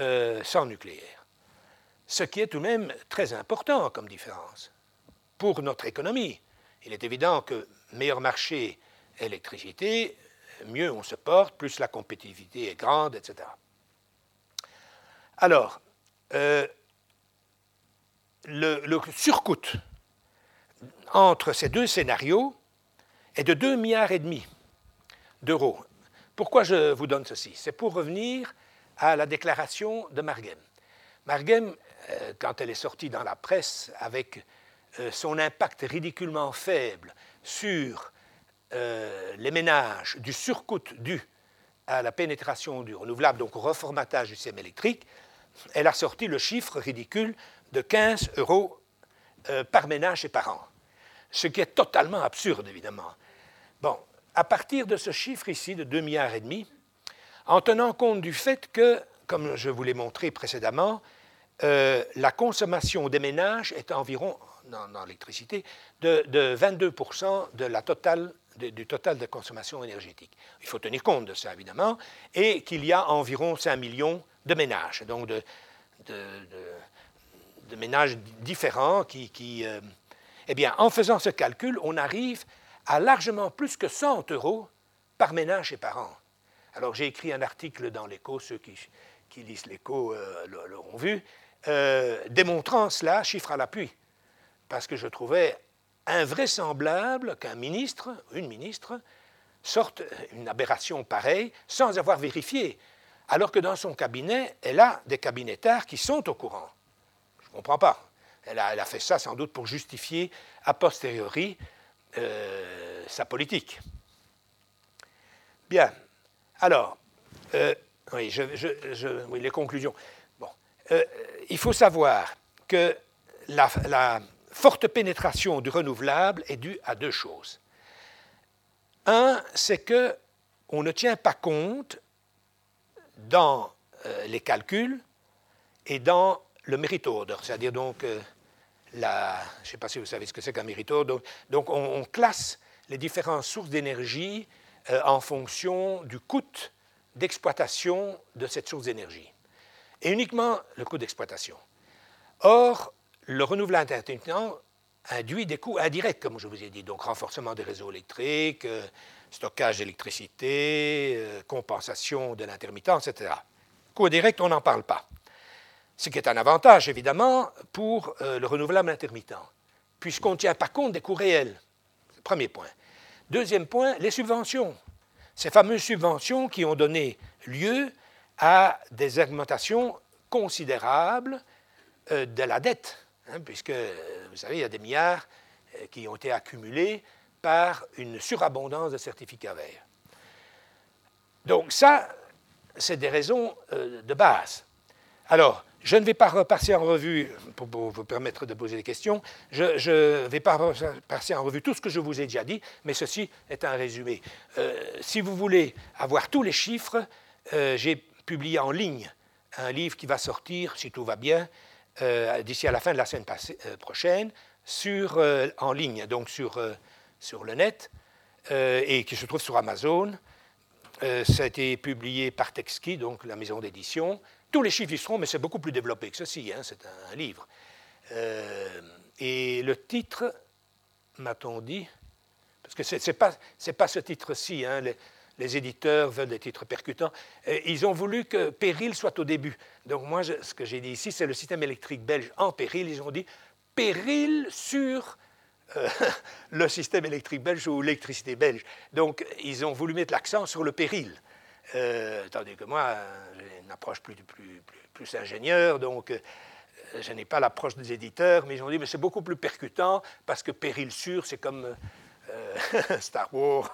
euh, sans nucléaire. Ce qui est tout de même très important comme différence pour notre économie. Il est évident que meilleur marché électricité, mieux on se porte, plus la compétitivité est grande, etc. Alors, euh, le, le surcoût entre ces deux scénarios est de 2 milliards et demi d'euros. Pourquoi je vous donne ceci? C'est pour revenir à la déclaration de Margem. Margem, euh, quand elle est sortie dans la presse avec euh, son impact ridiculement faible sur euh, les ménages du surcoût dû à la pénétration du renouvelable, donc au reformatage du système électrique, elle a sorti le chiffre ridicule de 15 euros par ménage et par an ce qui est totalement absurde, évidemment. Bon, à partir de ce chiffre ici de 2 milliards en tenant compte du fait que, comme je vous l'ai montré précédemment, euh, la consommation des ménages est environ, dans, l'électricité, de, 22 de du total de consommation énergétique. Il faut tenir compte de ça, évidemment, et qu'il y a environ 5 millions de ménages, donc de, de ménages différents qui, euh, eh bien, en faisant ce calcul, on arrive à largement plus que 100 euros par ménage et par an. Alors, j'ai écrit un article dans l'écho, ceux qui, lisent l'écho euh, l'auront vu, euh, démontrant cela, chiffre à l'appui, parce que je trouvais invraisemblable qu'un ministre, une ministre, sorte une aberration pareille sans avoir vérifié, alors que dans son cabinet, elle a des cabinettards qui sont au courant. Je ne comprends pas. Elle a, fait ça sans doute pour justifier a posteriori euh, sa politique. Bien. Alors, euh, oui, les conclusions. Bon. Euh, il faut savoir que la, forte pénétration du renouvelable est due à deux choses. Un, c'est que on ne tient pas compte dans les calculs et dans le mérite order, c'est-à-dire donc je ne sais pas si vous savez ce que c'est qu'un mérito, donc, on, classe les différentes sources d'énergie euh, en fonction du coût d'exploitation de cette source d'énergie, et uniquement le coût d'exploitation. Or, le renouvelable intermittent induit des coûts indirects, comme je vous ai dit, donc renforcement des réseaux électriques, euh, stockage d'électricité, euh, compensation de l'intermittence, etc. Coûts indirects, on n'en parle pas ce qui est un avantage évidemment pour euh, le renouvelable intermittent, puisqu'on ne tient pas compte des coûts réels. Premier point. Deuxième point, les subventions. Ces fameuses subventions qui ont donné lieu à des augmentations considérables euh, de la dette, hein, puisque, vous savez, il y a des milliards euh, qui ont été accumulés par une surabondance de certificats verts. Donc ça, c'est des raisons de base. Alors, je ne vais pas repasser en revue, pour, vous permettre de poser des questions, je ne vais pas repasser en revue tout ce que je vous ai déjà dit, mais ceci est un résumé. Euh, si vous voulez avoir tous les chiffres, euh, j'ai publié en ligne un livre qui va sortir, si tout va bien, euh, d'ici à la fin de la semaine prochaine, en ligne, donc sur, sur le net, et qui se trouve sur Amazon. ça a été publié par Texki, donc la maison d'édition. Tous les chiffres y seront, mais c'est beaucoup plus développé que ceci, hein, c'est un, livre. Euh, et le titre, m'a-t-on dit, parce que ce n'est pas, ce titre-ci, hein, les, éditeurs veulent des titres percutants, ils ont voulu que péril soit au début. Donc moi, ce que j'ai dit ici, c'est le système électrique belge en péril. Ils ont dit péril sur euh, le système électrique belge ou l'électricité belge. Donc ils ont voulu mettre l'accent sur le péril. Euh, tandis que moi, j'ai une approche plus, plus, plus, ingénieur, donc euh, je n'ai pas l'approche des éditeurs, mais ils ont dit, mais c'est beaucoup plus percutant, parce que Péril sûr, c'est comme euh, Star Wars.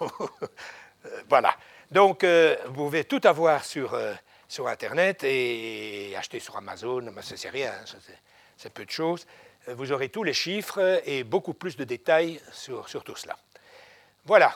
voilà. Donc, vous pouvez tout avoir sur, sur Internet et acheter sur Amazon, mais c'est rien, c'est peu de choses. Vous aurez tous les chiffres et beaucoup plus de détails sur, sur tout cela. Voilà.